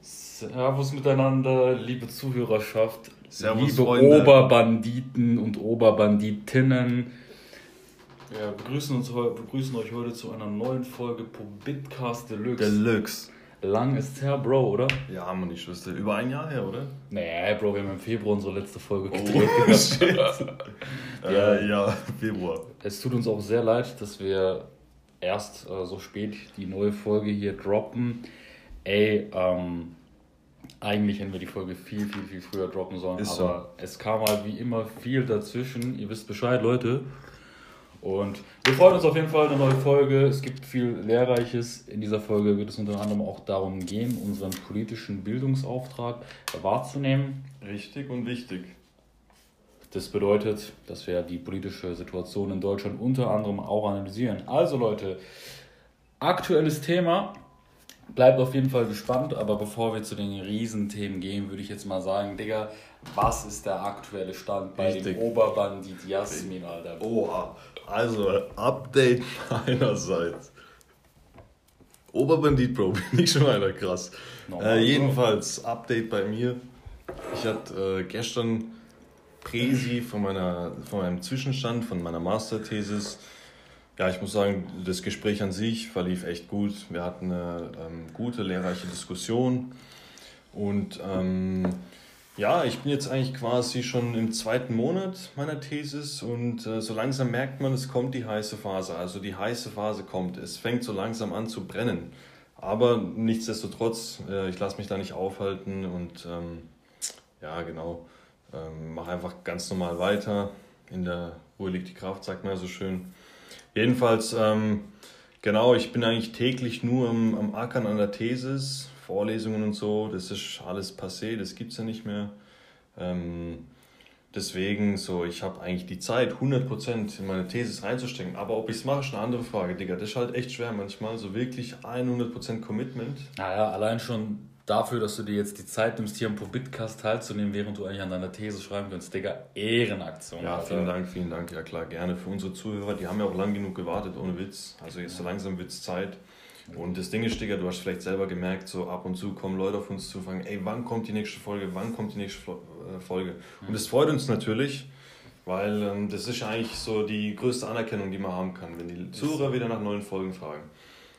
Servus miteinander, liebe Zuhörerschaft, Servus, liebe Freunde. Oberbanditen und Oberbanditinnen. Wir begrüßen, uns, begrüßen euch heute zu einer neuen Folge Pobitcast Deluxe. Deluxe. Lang ist es her, Bro, oder? Ja, man, ich wüsste. Über ein Jahr her, oder? Nee, Bro, wir haben im Februar unsere letzte Folge oh, gedreht. Oh, shit. ja, äh, ja, Februar. Es tut uns auch sehr leid, dass wir erst äh, so spät die neue Folge hier droppen. Ey, ähm, eigentlich hätten wir die Folge viel, viel, viel früher droppen sollen. Ist aber so. es kam halt wie immer viel dazwischen. Ihr wisst Bescheid, Leute. Und wir freuen uns auf jeden Fall eine neue Folge. Es gibt viel Lehrreiches. In dieser Folge wird es unter anderem auch darum gehen, unseren politischen Bildungsauftrag wahrzunehmen. Richtig und wichtig. Das bedeutet, dass wir die politische Situation in Deutschland unter anderem auch analysieren. Also Leute, aktuelles Thema. Bleibt auf jeden Fall gespannt, aber bevor wir zu den Riesenthemen gehen, würde ich jetzt mal sagen, Digga, was ist der aktuelle Stand bei Richtig. dem Oberbandit Jasmin, Alter? Oha, also Update meinerseits. Oberbandit, Bro, bin ich schon einer krass. Normal, äh, jedenfalls, Update bei mir. Ich hatte äh, gestern Präsi von, meiner, von meinem Zwischenstand, von meiner Masterthesis. Ja, ich muss sagen, das Gespräch an sich verlief echt gut. Wir hatten eine ähm, gute, lehrreiche Diskussion. Und ähm, ja, ich bin jetzt eigentlich quasi schon im zweiten Monat meiner Thesis und äh, so langsam merkt man, es kommt die heiße Phase. Also die heiße Phase kommt. Es fängt so langsam an zu brennen. Aber nichtsdestotrotz, äh, ich lasse mich da nicht aufhalten und ähm, ja, genau, ähm, mache einfach ganz normal weiter. In der Ruhe liegt die Kraft, sagt man ja so schön. Jedenfalls, ähm, genau, ich bin eigentlich täglich nur am, am Ackern an der Thesis, Vorlesungen und so, das ist alles passé, das gibt es ja nicht mehr. Ähm, deswegen, so, ich habe eigentlich die Zeit, 100% in meine Thesis reinzustecken. Aber ob ich es mache, ist eine andere Frage, Digga. Das ist halt echt schwer manchmal, so wirklich 100% Commitment. Naja, allein schon dafür, dass du dir jetzt die Zeit nimmst, hier am Pobitcast teilzunehmen, während du eigentlich an deiner These schreiben kannst. Digga, Ehrenaktion. Ja, vielen Dank, vielen Dank. Ja klar, gerne für unsere Zuhörer. Die haben ja auch lang genug gewartet, ohne Witz. Also jetzt so langsam wird es Zeit. Und das Ding ist, Digga, du hast vielleicht selber gemerkt, so ab und zu kommen Leute auf uns zu und fragen, ey, wann kommt die nächste Folge, wann kommt die nächste äh, Folge? Und das freut uns natürlich, weil ähm, das ist eigentlich so die größte Anerkennung, die man haben kann, wenn die Zuhörer wieder nach neuen Folgen fragen.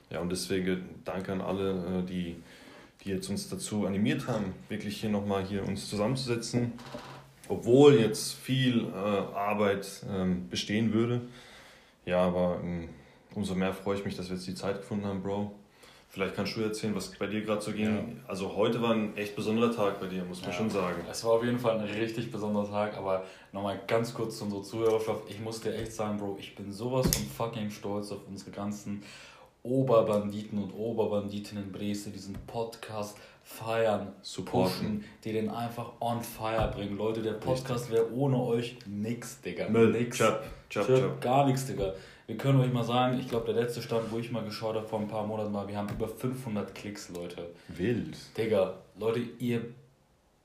Ja, und deswegen danke an alle, äh, die die jetzt uns dazu animiert haben, wirklich hier nochmal hier uns zusammenzusetzen. Obwohl jetzt viel äh, Arbeit ähm, bestehen würde. Ja, aber ähm, umso mehr freue ich mich, dass wir jetzt die Zeit gefunden haben, Bro. Vielleicht kannst du erzählen, was bei dir gerade so ging. Ja. Also heute war ein echt besonderer Tag bei dir, muss man ja, schon sagen. Es war auf jeden Fall ein richtig besonderer Tag, aber nochmal ganz kurz zu unserer Zuhörerschaft. Ich muss dir echt sagen, Bro, ich bin sowas von fucking stolz auf unsere ganzen Oberbanditen und Oberbanditinnen Brese diesen Podcast feiern, supporten, die den einfach on fire bringen. Leute, der Podcast wäre ohne euch nix, Digga. Müll, nix. Chop, chop, chop. Gar nichts, Digga. Wir können euch mal sagen, ich glaube, der letzte Stand, wo ich mal geschaut habe vor ein paar Monaten war, wir haben über 500 Klicks, Leute. Wild. Digga, Leute, ihr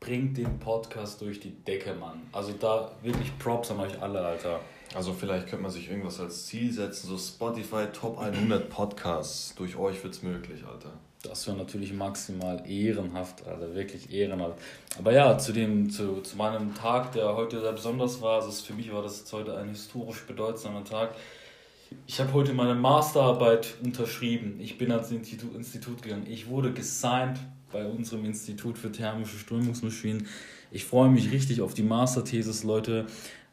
bringt den Podcast durch die Decke, Mann. Also da wirklich Props an euch alle, Alter. Also vielleicht könnte man sich irgendwas als Ziel setzen, so Spotify Top 100 Podcasts. Durch euch wird es möglich, Alter. Das wäre natürlich maximal ehrenhaft, also wirklich ehrenhaft. Aber ja, zu, dem, zu, zu meinem Tag, der heute sehr besonders war, also für mich war das jetzt heute ein historisch bedeutsamer Tag. Ich habe heute meine Masterarbeit unterschrieben. Ich bin ans Institut, Institut gegangen. Ich wurde gesigned bei unserem Institut für thermische Strömungsmaschinen. Ich freue mich richtig auf die Masterthesis, Leute.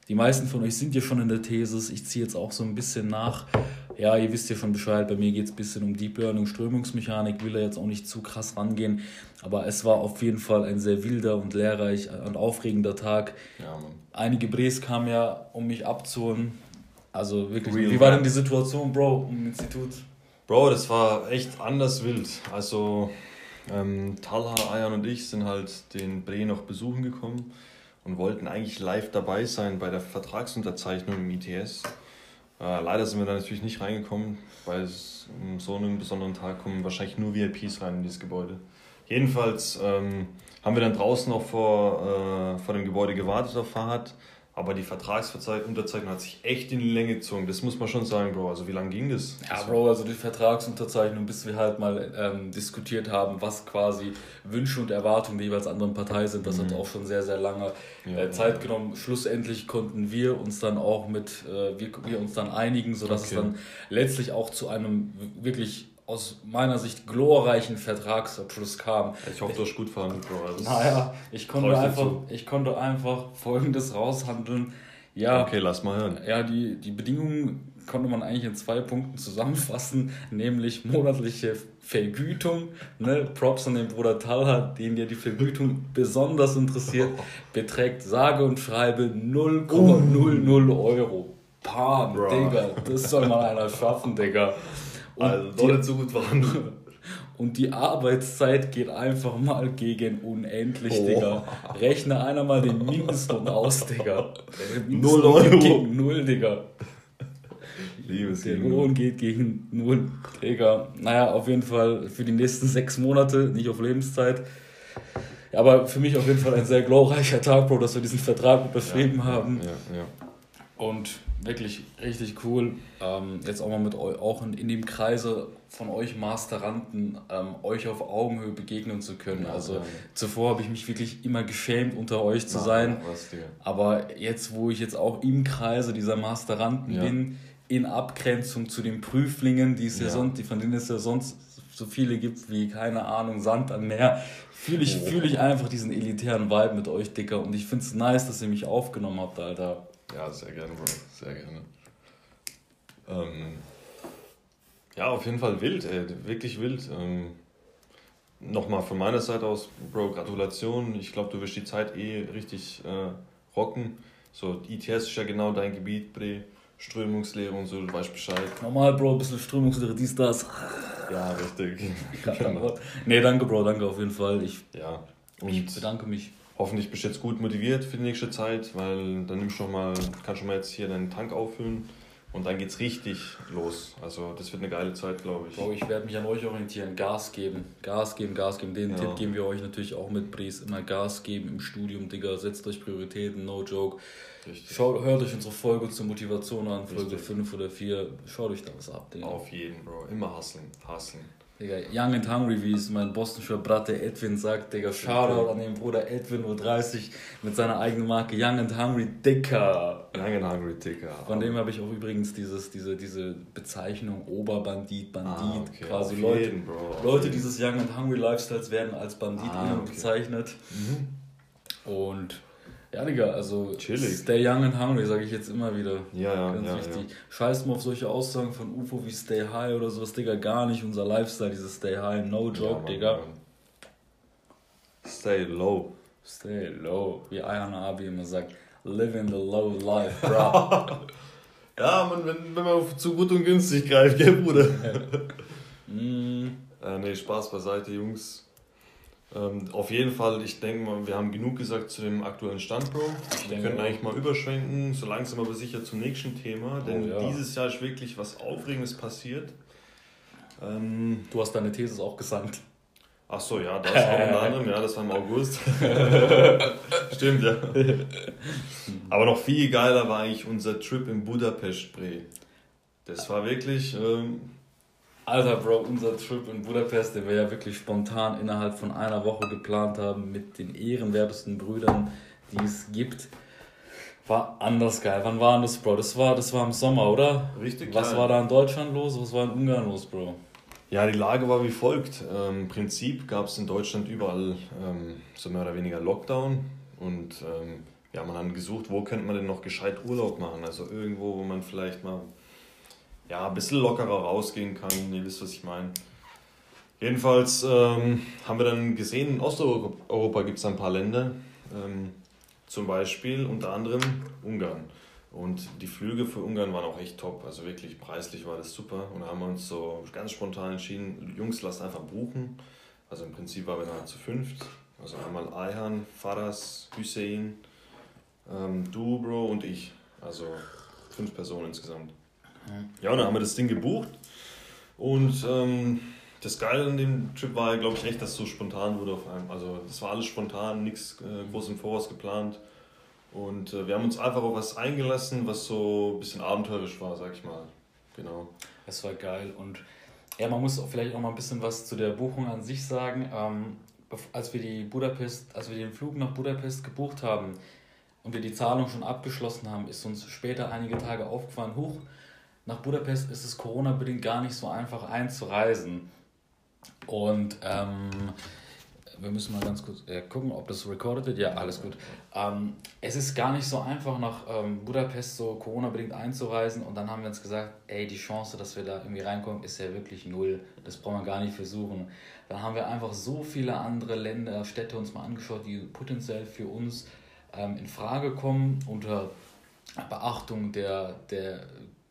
Die meisten von euch sind ja schon in der Thesis. Ich ziehe jetzt auch so ein bisschen nach. Ja, ihr wisst ja schon Bescheid, bei mir geht es ein bisschen um Deep Learning, Strömungsmechanik, will da jetzt auch nicht zu krass rangehen. Aber es war auf jeden Fall ein sehr wilder und lehrreich und aufregender Tag. Ja. Einige Bres kamen ja, um mich abzuholen. Also wirklich, Real wie war denn die Situation, Bro, im Institut? Bro, das war echt anders wild. Also, ähm, Talha, Ayan und ich sind halt den Bre noch besuchen gekommen und wollten eigentlich live dabei sein bei der Vertragsunterzeichnung im ITS. Äh, leider sind wir da natürlich nicht reingekommen, weil es um so einen besonderen Tag kommen wahrscheinlich nur VIPs rein in dieses Gebäude. Jedenfalls ähm, haben wir dann draußen auch vor, äh, vor dem Gebäude gewartet auf Fahrrad Aber die Vertragsunterzeichnung hat sich echt in die Länge gezogen. Das muss man schon sagen, Bro. Also wie lange ging das? Ja, Bro, also die Vertragsunterzeichnung, bis wir halt mal ähm, diskutiert haben, was quasi Wünsche und Erwartungen der jeweils anderen Partei sind, das mhm. hat auch schon sehr, sehr lange äh, ja, Zeit genommen. Schlussendlich konnten wir uns dann auch mit, äh, wir, wir uns dann einigen, sodass okay. es dann letztlich auch zu einem wirklich aus meiner Sicht glorreichen Vertragsabschluss kam. Ich hoffe, du hast gut verhandelt, Bro. Naja, ich konnte, einfach, ich konnte einfach Folgendes raushandeln. Ja, okay, lass mal hören. Ja, die, die Bedingungen konnte man eigentlich in zwei Punkten zusammenfassen, nämlich monatliche Vergütung. Ne? Props an den Bruder Talha, den dir die Vergütung besonders interessiert, beträgt sage und schreibe 0,00 Euro. Pam, Digga, das soll mal einer schaffen, Digga. Also doch nicht so gut verhandelt. Und die Arbeitszeit geht einfach mal gegen unendlich, oh. Digga. Rechne einer mal den Mindestlohn aus, Digga. Null Euro. Gegen null, Digga. Liebes Der Lohn geht gegen null, Digga. Naja, auf jeden Fall für die nächsten sechs Monate, nicht auf Lebenszeit. Aber für mich auf jeden Fall ein sehr glorreicher Tag, Bro, dass wir diesen Vertrag unterschrieben ja, haben. Ja, ja. Und wirklich richtig cool. Ähm, jetzt auch mal mit euch, auch in, in dem Kreise von euch Masteranten, ähm, euch auf Augenhöhe begegnen zu können. Ja, also ja. zuvor habe ich mich wirklich immer geschämt, unter euch zu Na, sein. Aber jetzt, wo ich jetzt auch im Kreise dieser Masteranten ja. bin, in Abgrenzung zu den Prüflingen, die es ja, sonst, die, von denen es ja sonst so viele gibt wie, keine Ahnung, Sand am Meer, fühle ich, oh. fühl ich einfach diesen elitären Vibe mit euch, Dicker. Und ich finde es nice, dass ihr mich aufgenommen habt, Alter. Ja, sehr gerne, Bro. Sehr gerne. Ähm, ja, auf jeden Fall wild, ey. Wirklich wild. Ähm, Nochmal von meiner Seite aus, Bro, Gratulation. Ich glaube, du wirst die Zeit eh richtig äh, rocken. So, ITS ist ja genau dein Gebiet, Bre. Strömungslehre und so, du weißt Bescheid. Normal, Bro, ein bisschen Strömungslehre, dies, das. Ja, richtig. genau. Nee, danke, Bro, danke auf jeden Fall. Ich, ja. Und ich bedanke mich hoffentlich bist du jetzt gut motiviert für die nächste Zeit, weil dann nimmst du schon mal, kannst schon mal jetzt hier deinen Tank auffüllen und dann geht's richtig los. Also das wird eine geile Zeit, glaube ich. Bro, ich werde mich an euch orientieren, Gas geben, Gas geben, Gas geben. Den ja. Tipp geben wir euch natürlich auch mit, Bries. Immer Gas geben im Studium, Digga. Setzt euch Prioritäten, no joke. Schaut, hört euch unsere Folge zur Motivation an, Folge 5 oder 4. Schaut euch da was ab, Digga. Auf jeden, Bro. Immer hustlen, hustlen. Digga, Young and Hungry, wie es mein bostonscher Bratte Edwin sagt, Digga, Shoutout an den Bruder Edwin U30 mit seiner eigenen Marke Young and Hungry Dicker. Young and Hungry Dicker. Von dem habe ich auch übrigens dieses, diese, diese Bezeichnung Oberbandit, Bandit, ah, okay. quasi Leute, jeden, Leute dieses Young and Hungry Lifestyles werden als Bandit ah, okay. bezeichnet. Mhm. Und ja, Digga, also Chillig. Stay young and hungry, sage ich jetzt immer wieder. Ja, ja, Ganz ja, wichtig. Ja. Scheiß mal auf solche Aussagen von UFO wie Stay High oder sowas, Digga, gar nicht unser Lifestyle, dieses Stay High, no joke, ja, Digga. Stay low. Stay low, wie Ayana Abi immer sagt, live in the low life, bro. ja, man, wenn, wenn man zu gut und günstig greift, gell, Bruder? mm. äh, nee, Spaß beiseite, Jungs. Ähm, auf jeden Fall, ich denke mal, wir haben genug gesagt zu dem aktuellen Stand, Bro. Wir können eigentlich mal überschwenken, so langsam aber sicher zum nächsten Thema, oh, denn oh, ja. dieses Jahr ist wirklich was Aufregendes passiert. Ähm, du hast deine These auch gesandt. Ach so, ja, das auch unter anderem, ja, das war im August. Stimmt, ja. Aber noch viel geiler war eigentlich unser Trip in Budapest, Bre. Das war wirklich, ähm, Alter, Bro, unser Trip in Budapest, den wir ja wirklich spontan innerhalb von einer Woche geplant haben mit den ehrenwertesten Brüdern, die es gibt, war anders geil. Wann war das, Bro? Das war, das war im Sommer, oder? Richtig Was geil. war da in Deutschland los? Was war in Ungarn los, Bro? Ja, die Lage war wie folgt. Ähm, Im Prinzip gab es in Deutschland überall ähm, so mehr oder weniger Lockdown und ähm, ja, man hat gesucht, wo könnte man denn noch gescheit Urlaub machen. Also irgendwo, wo man vielleicht mal ja, ein bisschen lockerer rausgehen kann. Ihr wisst, was ich meine. Jedenfalls ähm, haben wir dann gesehen, in Osteuropa gibt es ein paar Länder, ähm, zum Beispiel unter anderem Ungarn. Und die Flüge für Ungarn waren auch echt top, also wirklich preislich war das super. Und da haben wir uns so ganz spontan entschieden, Jungs, lasst einfach buchen. Also im Prinzip waren wir dann zu fünft. Also einmal Ayhan, Faras, Hussein, ähm, du, Bro und ich. Also fünf Personen insgesamt. Ja, und dann haben wir das Ding gebucht. Und ähm, das Geile an dem Trip war, glaube ich, echt, dass es so spontan wurde auf einem. Also, das war alles spontan, nichts äh, groß im Voraus geplant. Und äh, wir haben uns einfach auf was eingelassen, was so ein bisschen abenteuerisch war, sag ich mal. Genau. Es war geil und ja, man muss auch vielleicht auch mal ein bisschen was zu der Buchung an sich sagen. Ähm, als wir die Budapest, als wir den Flug nach Budapest gebucht haben und wir die Zahlung schon abgeschlossen haben, ist uns später einige Tage aufgefallen, hoch, nach Budapest ist es Corona-bedingt gar nicht so einfach einzureisen. Und ähm, wir müssen mal ganz kurz äh, gucken, ob das recorded wird. Ja, alles gut. Ähm, es ist gar nicht so einfach, nach ähm, Budapest so Corona-bedingt einzureisen. Und dann haben wir uns gesagt, ey, die Chance, dass wir da irgendwie reinkommen, ist ja wirklich null. Das brauchen wir gar nicht versuchen. Dann haben wir einfach so viele andere Länder, Städte uns mal angeschaut, die potenziell für uns ähm, in Frage kommen, unter Beachtung der, der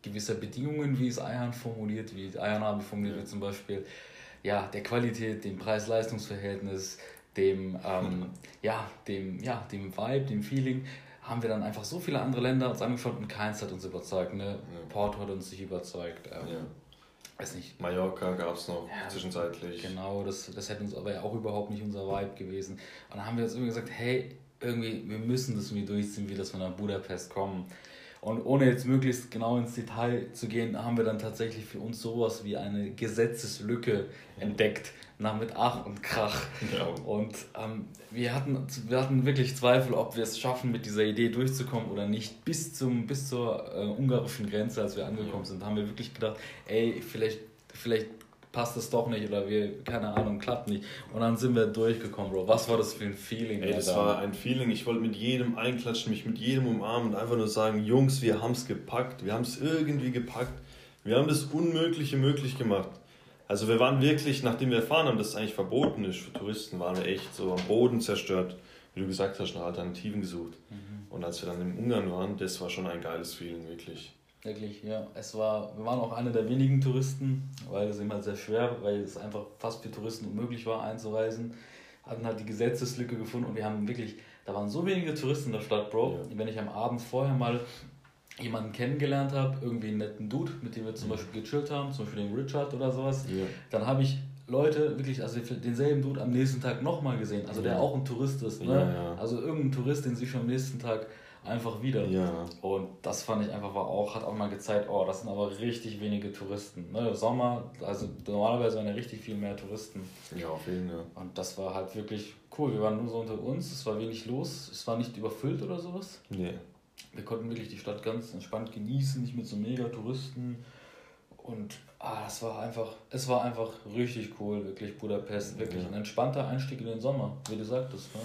gewisser Bedingungen, wie es Eihan formuliert, wie Eihan habe formuliert, wie zum Beispiel ja, der Qualität, dem Preis-Leistungs-Verhältnis, dem, ähm, ja, dem, ja, dem Vibe, dem Feeling, haben wir dann einfach so viele andere Länder uns angeschaut und keins hat uns überzeugt. Ne? Ja. Porto hat uns nicht überzeugt. Ähm, ja. Weiß nicht. Mallorca gab es noch ja, zwischenzeitlich. Genau, das, das hätte uns aber ja auch überhaupt nicht unser Vibe gewesen. Und dann haben wir jetzt irgendwie gesagt, hey, irgendwie, wir müssen das irgendwie durchziehen, wie das wir nach Budapest kommen. Und ohne jetzt möglichst genau ins Detail zu gehen, haben wir dann tatsächlich für uns sowas wie eine Gesetzeslücke entdeckt, nach mit Ach und Krach. Ja. Und ähm, wir, hatten, wir hatten wirklich Zweifel, ob wir es schaffen, mit dieser Idee durchzukommen oder nicht. Bis, zum, bis zur äh, ungarischen Grenze, als wir angekommen sind, haben wir wirklich gedacht, ey, vielleicht, vielleicht passt es doch nicht oder wir, keine Ahnung, klappt nicht. Und dann sind wir durchgekommen, Bro. Was war das für ein Feeling? Ey, das war ein Feeling. Ich wollte mit jedem einklatschen, mich mit jedem umarmen und einfach nur sagen, Jungs, wir haben es gepackt. Wir haben es irgendwie gepackt. Wir haben das Unmögliche möglich gemacht. Also wir waren wirklich, nachdem wir erfahren haben, dass es eigentlich verboten ist für Touristen, waren wir echt so am Boden zerstört. Wie du gesagt hast, nach Alternativen gesucht. Mhm. Und als wir dann in Ungarn waren, das war schon ein geiles Feeling, wirklich. Wirklich, ja. Es war, wir waren auch einer der wenigen Touristen, weil es immer sehr schwer, weil es einfach fast für Touristen unmöglich war einzureisen. Hatten halt die Gesetzeslücke gefunden und wir haben wirklich, da waren so wenige Touristen in der Stadt, Bro. Ja. Wenn ich am Abend vorher mal jemanden kennengelernt habe, irgendwie einen netten Dude, mit dem wir zum. Beispiel gechillt haben, zum Beispiel den Richard oder sowas, ja. dann habe ich Leute wirklich, also denselben Dude am nächsten Tag nochmal gesehen, also der auch ein Tourist ist, ne? Also irgendein Tourist, den sie schon am nächsten Tag einfach wieder. Ja. Und das fand ich einfach war auch, hat auch mal gezeigt, oh, das sind aber richtig wenige Touristen. Ne? Sommer, also normalerweise waren ja richtig viel mehr Touristen. Ja, auf jeden Fall. Ja. Und das war halt wirklich cool. Wir waren nur so unter uns, es war wenig los, es war nicht überfüllt oder sowas. Nee. Wir konnten wirklich die Stadt ganz entspannt genießen, nicht mit so mega Touristen. Und ah, es war einfach, es war einfach richtig cool, wirklich Budapest, wirklich ja. ein entspannter Einstieg in den Sommer, wie du sagtest. Ne?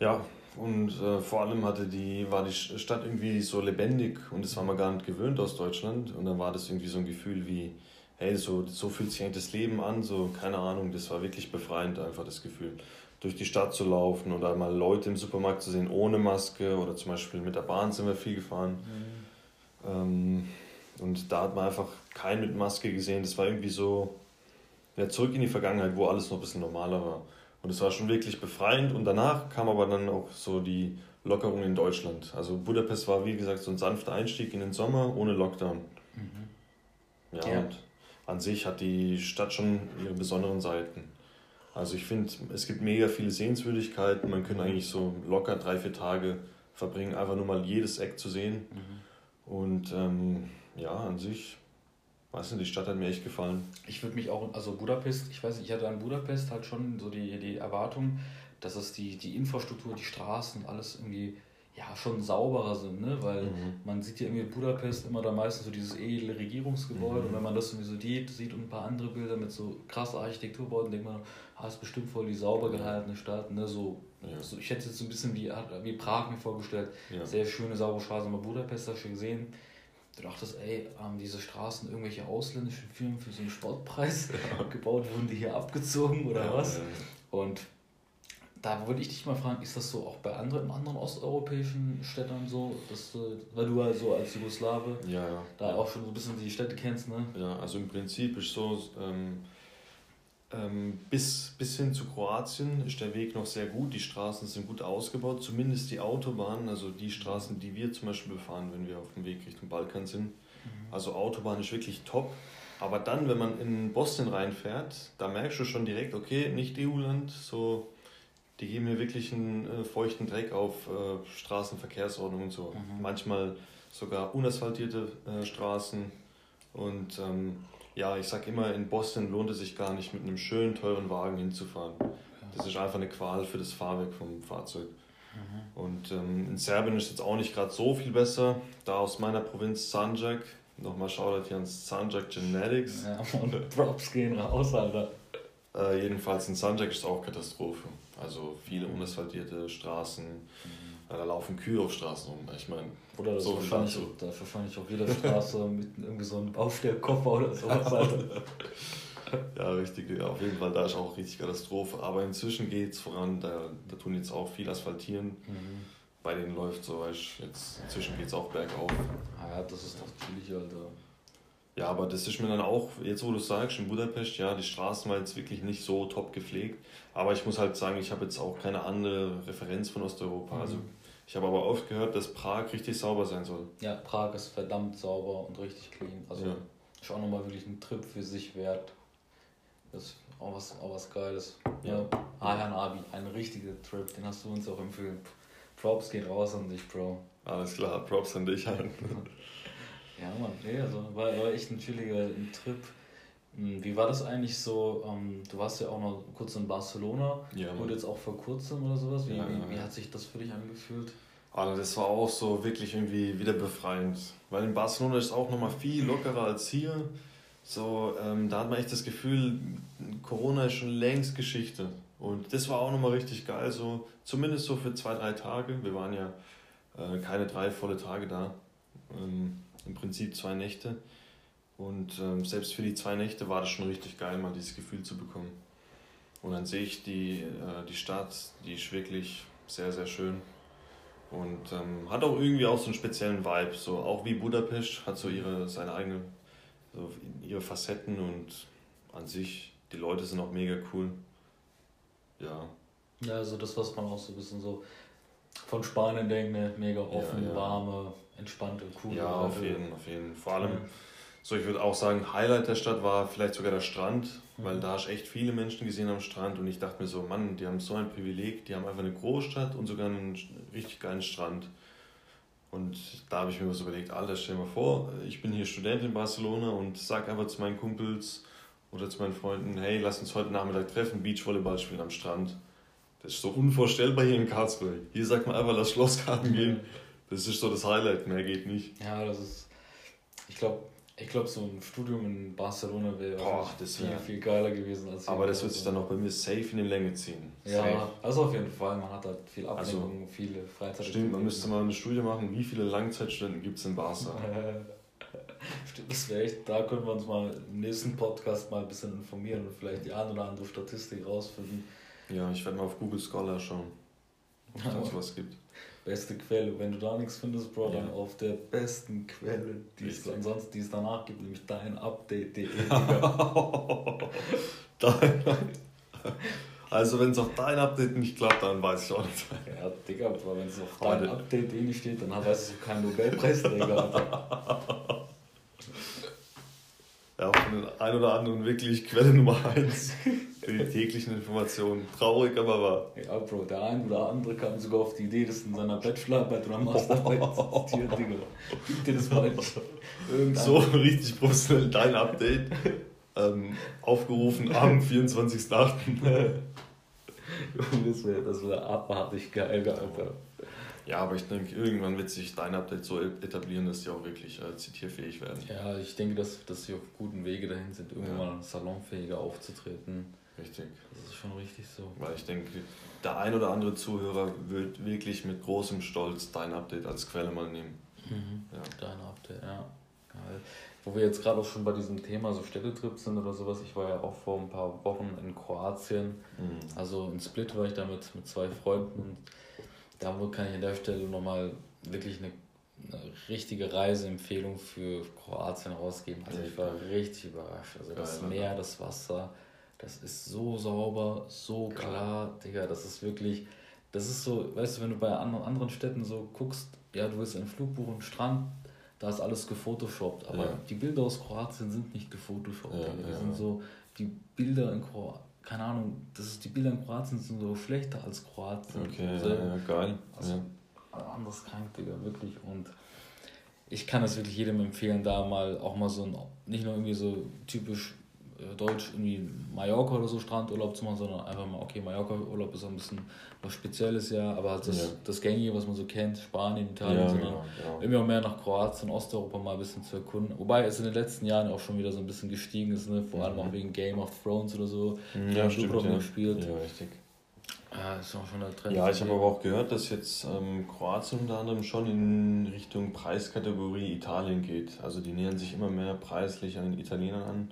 Ja, und äh, vor allem hatte die, war die Stadt irgendwie so lebendig und das war man gar nicht gewöhnt aus Deutschland. Und dann war das irgendwie so ein Gefühl wie, hey, so, so fühlt sich eigentlich das Leben an, so, keine Ahnung, das war wirklich befreiend einfach das Gefühl. Durch die Stadt zu laufen oder mal Leute im Supermarkt zu sehen ohne Maske oder zum Beispiel mit der Bahn sind wir viel gefahren. Mhm. Ähm, und da hat man einfach keinen mit Maske gesehen. Das war irgendwie so, ja, zurück in die Vergangenheit, wo alles noch ein bisschen normaler war. Und es war schon wirklich befreiend. Und danach kam aber dann auch so die Lockerung in Deutschland. Also Budapest war, wie gesagt, so ein sanfter Einstieg in den Sommer ohne Lockdown. Mhm. Ja, ja, und an sich hat die Stadt schon ihre besonderen Seiten. Also ich finde, es gibt mega viele Sehenswürdigkeiten. Man könnte eigentlich so locker drei, vier Tage verbringen, einfach nur mal jedes Eck zu sehen. Mhm. Und ähm, ja, an sich Weißt du, die Stadt hat mir echt gefallen. Ich würde mich auch, also Budapest, ich weiß nicht, ich hatte an Budapest halt schon so die, die Erwartung, dass es die, die Infrastruktur, die Straßen, alles irgendwie ja schon sauberer sind, ne? Weil mhm. man sieht ja irgendwie in Budapest immer da meistens so dieses edle Regierungsgebäude mhm. und wenn man das irgendwie so sieht, sieht und ein paar andere Bilder mit so krasser Architekturbauten, denkt man, ah, ist bestimmt voll die sauber gehaltene Stadt, ne? So, ja. so ich hätte es jetzt so ein bisschen wie, wie Prag mir vorgestellt, ja. sehr schöne, saubere Straßen, aber Budapest hast du schon gesehen, du dachtest, ey, haben diese Straßen irgendwelche ausländischen Firmen für so einen Sportpreis ja. gebaut, wurden die hier abgezogen oder ja, was? Ja. Und da würde ich dich mal fragen, ist das so auch bei anderen, anderen osteuropäischen Städten so, dass, weil du halt so als Jugoslawe ja, da auch schon so ein bisschen die Städte kennst, ne? Ja, also im Prinzip ist so, ähm, bis, bis hin zu Kroatien ist der Weg noch sehr gut. Die Straßen sind gut ausgebaut, zumindest die Autobahnen, also die Straßen, die wir zum Beispiel befahren, wenn wir auf dem Weg Richtung Balkan sind. Mhm. Also Autobahn ist wirklich top. Aber dann, wenn man in Bosnien reinfährt, da merkst du schon direkt, okay, nicht EU-Land, so die geben hier wirklich einen äh, feuchten Dreck auf äh, Straßenverkehrsordnung und so. Mhm. Manchmal sogar unasphaltierte äh, Straßen. Und ähm, ja, ich sag immer, in Boston lohnt es sich gar nicht, mit einem schönen, teuren Wagen hinzufahren. Das ist einfach eine Qual für das Fahrwerk vom Fahrzeug. Mhm. Und ähm, in Serbien ist es jetzt auch nicht gerade so viel besser. Da aus meiner Provinz Sanjak, nochmal Shoutout hier an Sanjak Genetics. Ja, und Props gehen raus, Alter. Äh, jedenfalls in Sanjak ist es auch Katastrophe. Also viele unasphaltierte Straßen. Mhm. Da laufen Kühe auf Straßen rum. Ich meine, oder so wahrscheinlich, so. da wahrscheinlich auf jeder Straße mit irgendwie so einem Aufstellkoffer oder sowas. Alter. ja, richtig. Auf jeden Fall, da ist auch richtig Katastrophe. Aber inzwischen geht es voran. Da, da tun jetzt auch viel asphaltieren. Mhm. Bei denen läuft so, weißt jetzt inzwischen geht es auch bergauf. Ah ja, das ist doch chillig, Alter. Ja, aber das ist mir dann auch, jetzt wo du sagst, in Budapest, ja, die Straßen waren jetzt wirklich nicht so top gepflegt. Aber ich muss halt sagen, ich habe jetzt auch keine andere Referenz von Osteuropa. Also mhm. Also ich habe aber oft gehört, dass Prag richtig sauber sein soll. Ja, Prag ist verdammt sauber und richtig clean. Also ja. ist auch nochmal wirklich ein Trip für sich wert. Das ist auch was, auch was Geiles. Ja. ja. Ayan Abi, ein richtiger Trip, den hast du uns auch empfohlen. Props gehen raus an dich, Bro. Alles klar, Props an dich halt. Ja, Mann, nee, also war, war echt ein chilliger Trip. Hm, wie war das eigentlich so? Ähm, du warst ja auch noch kurz in Barcelona ja, und jetzt auch vor kurzem oder sowas. Wie, ja, wie, wie, hat sich das für dich angefühlt? Also das war auch so wirklich irgendwie wieder befreiend. Weil in Barcelona ist es auch nochmal viel lockerer als hier. So, ähm, da hat man echt das Gefühl, Corona ist schon längst Geschichte. Und das war auch nochmal richtig geil, so zumindest so für zwei, drei Tage. Wir waren ja äh, keine drei volle Tage da. Ähm, im Prinzip zwei Nächte. Und ähm, selbst für die zwei Nächte war das schon richtig geil, mal dieses Gefühl zu bekommen. Und dann sehe ich die, äh, die Stadt, die ist wirklich sehr, sehr schön. Und ähm, hat auch irgendwie auch so einen speziellen Vibe. So, auch wie Budapest hat so ihre, seine eigene, so ihre Facetten und an sich, die Leute sind auch mega cool. Ja. Ja, also das, was man auch so ein bisschen so von Spanien denkt, ne? mega offen, ja, ja. warme, entspannte, coole. Ja, auf jeden, auf jeden. Vor allem, so ich würde auch sagen, Highlight der Stadt war vielleicht sogar der Strand, mhm. weil da hast echt viele Menschen gesehen am Strand und ich dachte mir so, Mann, die haben so ein Privileg, die haben einfach eine Großstadt und sogar einen richtig geilen Strand. Und da habe ich mir was überlegt, Alter, stell dir mal vor, ich bin hier Student in Barcelona und sag einfach zu meinen Kumpels oder zu meinen Freunden, hey, lass uns heute Nachmittag treffen, Beachvolleyball spielen am Strand. Das ist so unvorstellbar hier in Karlsruhe. Hier sagt man einfach, lass Schlosskarten gehen. Das ist so das Highlight, mehr geht nicht. Ja, das ist. Ich glaube, ich glaube, so ein Studium in Barcelona wäre viel, wär, viel geiler gewesen als Aber das wird sich dann auch bei mir safe in die Länge ziehen. Ja, safe. also auf jeden Fall. Man hat halt viel Ablenkung, also, viele Freizeit. Stimmt, man müsste mal eine Studie machen, wie viele Langzeitstudenten gibt es in Barca. stimmt, das wäre echt, da können wir uns mal im nächsten Podcast mal ein bisschen informieren und vielleicht die ein oder andere Statistik rausfinden. Ja, ich werde mal auf Google Scholar schauen, ob es was gibt beste Quelle. Wenn du da nichts findest, Bro, dann auf der besten Quelle, die es ansonsten die es danach gibt, nämlich dein Update.de. also wenn es auf dein Update nicht klappt, dann weiß ich auch nicht. Ja, Digga, Bro, wenn es auf dein Update.de nicht steht, dann weißt du keinen Nobelpreisträger. ja, von den ein oder anderen wirklich Quelle Nummer 1 für die täglichen Informationen. Traurig, aber wahr. Ja, Bro, der ein oder andere kam sogar auf die Idee, das in seiner Bachelorarbeit oder Masterarbeit zu zitieren, Digga. Gib dir das mal. So richtig professionell dein Update. Ähm, aufgerufen am 24.08. das wäre das wär abartig geil, Alter. Ja, aber ich denke, irgendwann wird sich dein Update so etablieren, dass die auch wirklich äh, zitierfähig werden. Ja, ich denke, dass, dass sie auf guten Wege dahin sind, irgendwann ja. salonfähiger aufzutreten. Richtig. Das ist schon richtig so. Weil ich denke, der ein oder andere Zuhörer wird wirklich mit großem Stolz dein Update als Quelle mal nehmen. Mhm. Ja. Dein Update, ja. Geil. Wo wir jetzt gerade auch schon bei diesem Thema so Städtetrips sind oder sowas, ich war ja auch vor ein paar Wochen in Kroatien. Mhm. Also in Split war ich da mit, mit zwei Freunden und da kann ich an der Stelle nochmal wirklich eine, eine, richtige Reiseempfehlung für Kroatien rausgeben. Also ich war richtig überrascht. Also das Meer, das Wasser, das ist so sauber, so klar, Digga, das ist wirklich, das ist so, weißt du, wenn du bei anderen Städten so guckst, ja, du willst einen Flug buchen, Strand, da ist alles gefotoshoppt, aber ja. die Bilder aus Kroatien sind nicht gefotoshoppt. Ja, die sind so, die Bilder in Kroatien keine Ahnung, das ist, die Bilder in Kroatien sind so schlechter als Kroatien. Okay, also, ja, geil. Also, ja. Anderes krank, Digga, wirklich. Und ich kann es wirklich jedem empfehlen, da mal auch mal so ein, nicht nur irgendwie so typisch deutsch irgendwie Mallorca oder so Strandurlaub zu machen, sondern einfach mal, okay, Mallorca-Urlaub ist ein bisschen was Spezielles, ja, aber halt das, ja. das Gängige, was man so kennt, Spanien, Italien, ja, sondern genau, genau. irgendwie auch mehr nach Kroatien, Osteuropa mal ein bisschen zu erkunden. Wobei es in den letzten Jahren auch schon wieder so ein bisschen gestiegen ist, ne? vor allem mhm. auch wegen Game of Thrones oder so. Mhm, ja, stimmt, ja. gespielt. Ja, richtig. Ja, ist auch schon der Trend. Ja, ich habe aber auch gehört, dass jetzt ähm, Kroatien unter anderem schon in Richtung Preiskategorie Italien geht. Also die nähern sich immer mehr preislich an den Italienern an.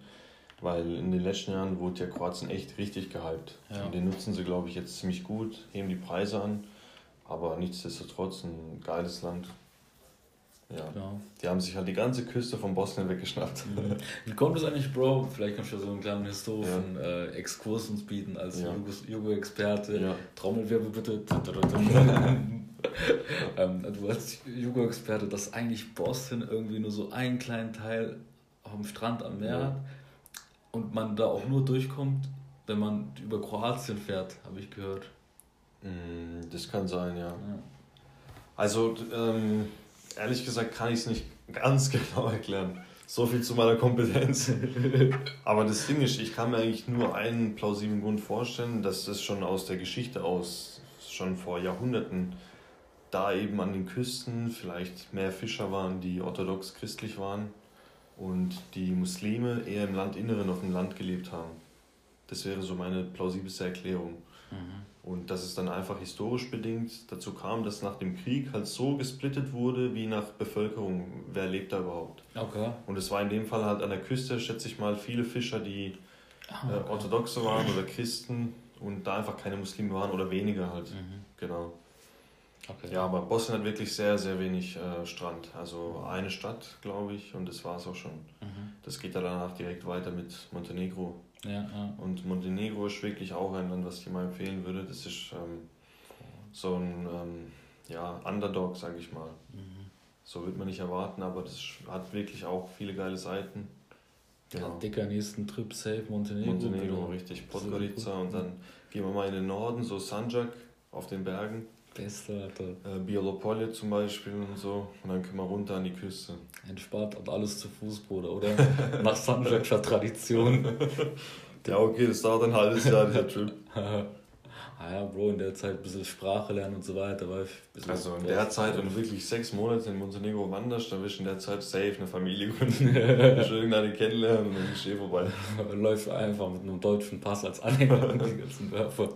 Weil in den letzten Jahren wurde ja Kroatien echt richtig gehypt. Ja. Und den nutzen sie, glaube ich, jetzt ziemlich gut, heben die Preise an. Aber nichtsdestotrotz ein geiles Land. Ja. Genau. Die haben sich halt die ganze Küste von Bosnien weggeschnappt. Mhm. Wie kommt es eigentlich, Bro? Vielleicht kannst du so einen kleinen historischen ja. äh, Exkurs uns bieten als ja. Jugo-Experte. Ja. Trommelwirbel bitte. ähm, du als Jugo-Experte, dass eigentlich Bosnien irgendwie nur so einen kleinen Teil am Strand am Meer hat und man da auch nur durchkommt, wenn man über Kroatien fährt, habe ich gehört. Mm, das kann sein, ja. ja. Also, ähm, ehrlich gesagt, kann ich es nicht ganz genau erklären. So viel zu meiner Kompetenz. Aber das Ding ist, ich kann mir eigentlich nur einen plausiblen Grund vorstellen, dass das schon aus der Geschichte aus, schon vor Jahrhunderten, da eben an den Küsten vielleicht mehr Fischer waren, die orthodox christlich waren und die Muslime eher im Landinneren auf dem Land gelebt haben. Das wäre so meine plausibelste Erklärung. Mhm. Und dass es dann einfach historisch bedingt dazu kam, dass nach dem Krieg halt so gesplittet wurde, wie nach Bevölkerung, wer lebt da überhaupt. Okay. Und es war in dem Fall halt an der Küste, schätze ich mal, viele Fischer, die ah, okay. äh, Orthodoxe waren oder Christen und da einfach keine Muslime waren oder weniger halt. Mhm. Genau. Okay. Ja, aber Bosnien hat wirklich sehr, sehr wenig äh, Strand. Also eine Stadt, glaube ich, und das war es auch schon. Mhm. Das geht dann danach direkt weiter mit Montenegro. Ja, ja. Und Montenegro ist wirklich auch ein Land, was ich mal empfehlen würde. Das ist ähm, so ein ähm, ja, Underdog, sage ich mal. Mhm. So wird man nicht erwarten, aber das hat wirklich auch viele geile Seiten. Genau. Ja, dicker nächsten Trip, safe Montenegro. Montenegro, richtig. Podgorica und dann gehen wir mal in den Norden, so Sanjak auf den Bergen. Beste, Alter. Äh, Bielopolje zum Beispiel und so. Und dann können wir runter an die Küste. Entspannt und alles zu Fuß, Bruder, oder? Nach Sanjakscher Tradition. ja, okay, das dauert ein halbes Jahr, der Trip. ah ja, Bro, in der Zeit ein bisschen Sprache lernen und so weiter. Weil also in der Zeit, wenn du wirklich sechs Monate in Montenegro wanderst, dann wirst du in der Zeit safe eine Familie gründen. irgendeine kennenlernen und dann bist du eh vorbei. Läuft einfach mit einem deutschen Pass als Anhänger und die ganzen Dörfer.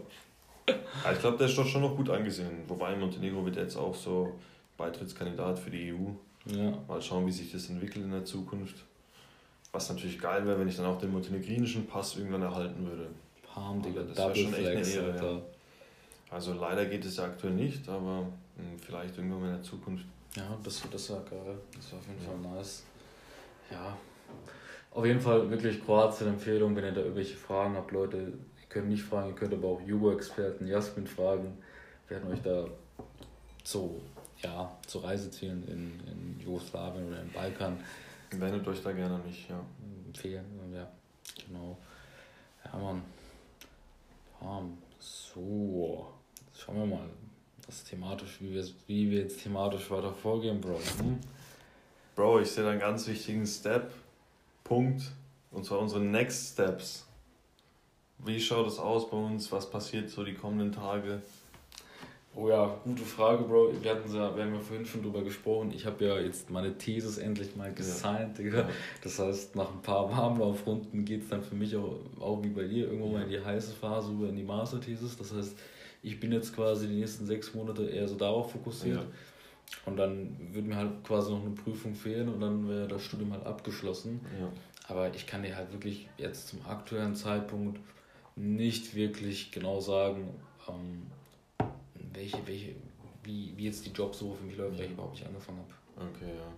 Ja, ich glaube, der ist doch schon noch gut angesehen. Wobei Montenegro wird jetzt auch so Beitrittskandidat für die EU. Ja. Mal schauen, wie sich das entwickelt in der Zukunft. Was natürlich geil wäre, wenn ich dann auch den montenegrinischen Pass irgendwann erhalten würde. Palm, Digga, das wäre schon echt eine Ehre. Ja. Also leider geht es ja aktuell nicht, aber mh, hm, vielleicht irgendwann in der Zukunft. Ja, das, das wäre geil. Das wäre auf jeden. Fall nice. Ja. Auf jeden Fall wirklich Kroatien-Empfehlung, wenn ihr da irgendwelche Fragen habt, Leute, könnt mich fragen, ihr könnt aber auch Jugo-Experten Jasmin fragen. Wir werden euch da zu, ja, zu Reisezielen in, in Jugoslawien oder im Balkan. Wendet euch da gerne an mich, ja. Empfehlen, ja, genau. Ja, Mann. So, schauen wir mal, was thematisch, wie wir, wie wir jetzt thematisch weiter vorgehen, Bro. Hm? Bro, ich sehe da einen ganz wichtigen Step, Punkt, und zwar unsere Next Steps. Wie schaut es aus bei uns? Was passiert so die kommenden Tage? Oh ja, gute Frage, Bro. Wir hatten ja, wir haben ja vorhin schon drüber gesprochen. Ich habe ja jetzt meine Thesis endlich mal gesigned, ja. Digga. Ja. Das heißt, nach ein paar Warmlaufrunden geht es dann für mich auch, auch wie bei dir irgendwann ja. mal in die heiße Phase über in die Master-Thesis. Das heißt, ich bin jetzt quasi die nächsten sechs Monate eher so darauf fokussiert. Und dann würde mir halt quasi noch eine Prüfung fehlen und dann wäre das Studium halt abgeschlossen. Aber ich kann dir halt wirklich jetzt zum aktuellen Zeitpunkt nicht wirklich genau sagen, ähm, welche, welche, wie, wie jetzt die Jobsuche für mich läuft, ja. weil ich überhaupt nicht angefangen habe. Okay, ja.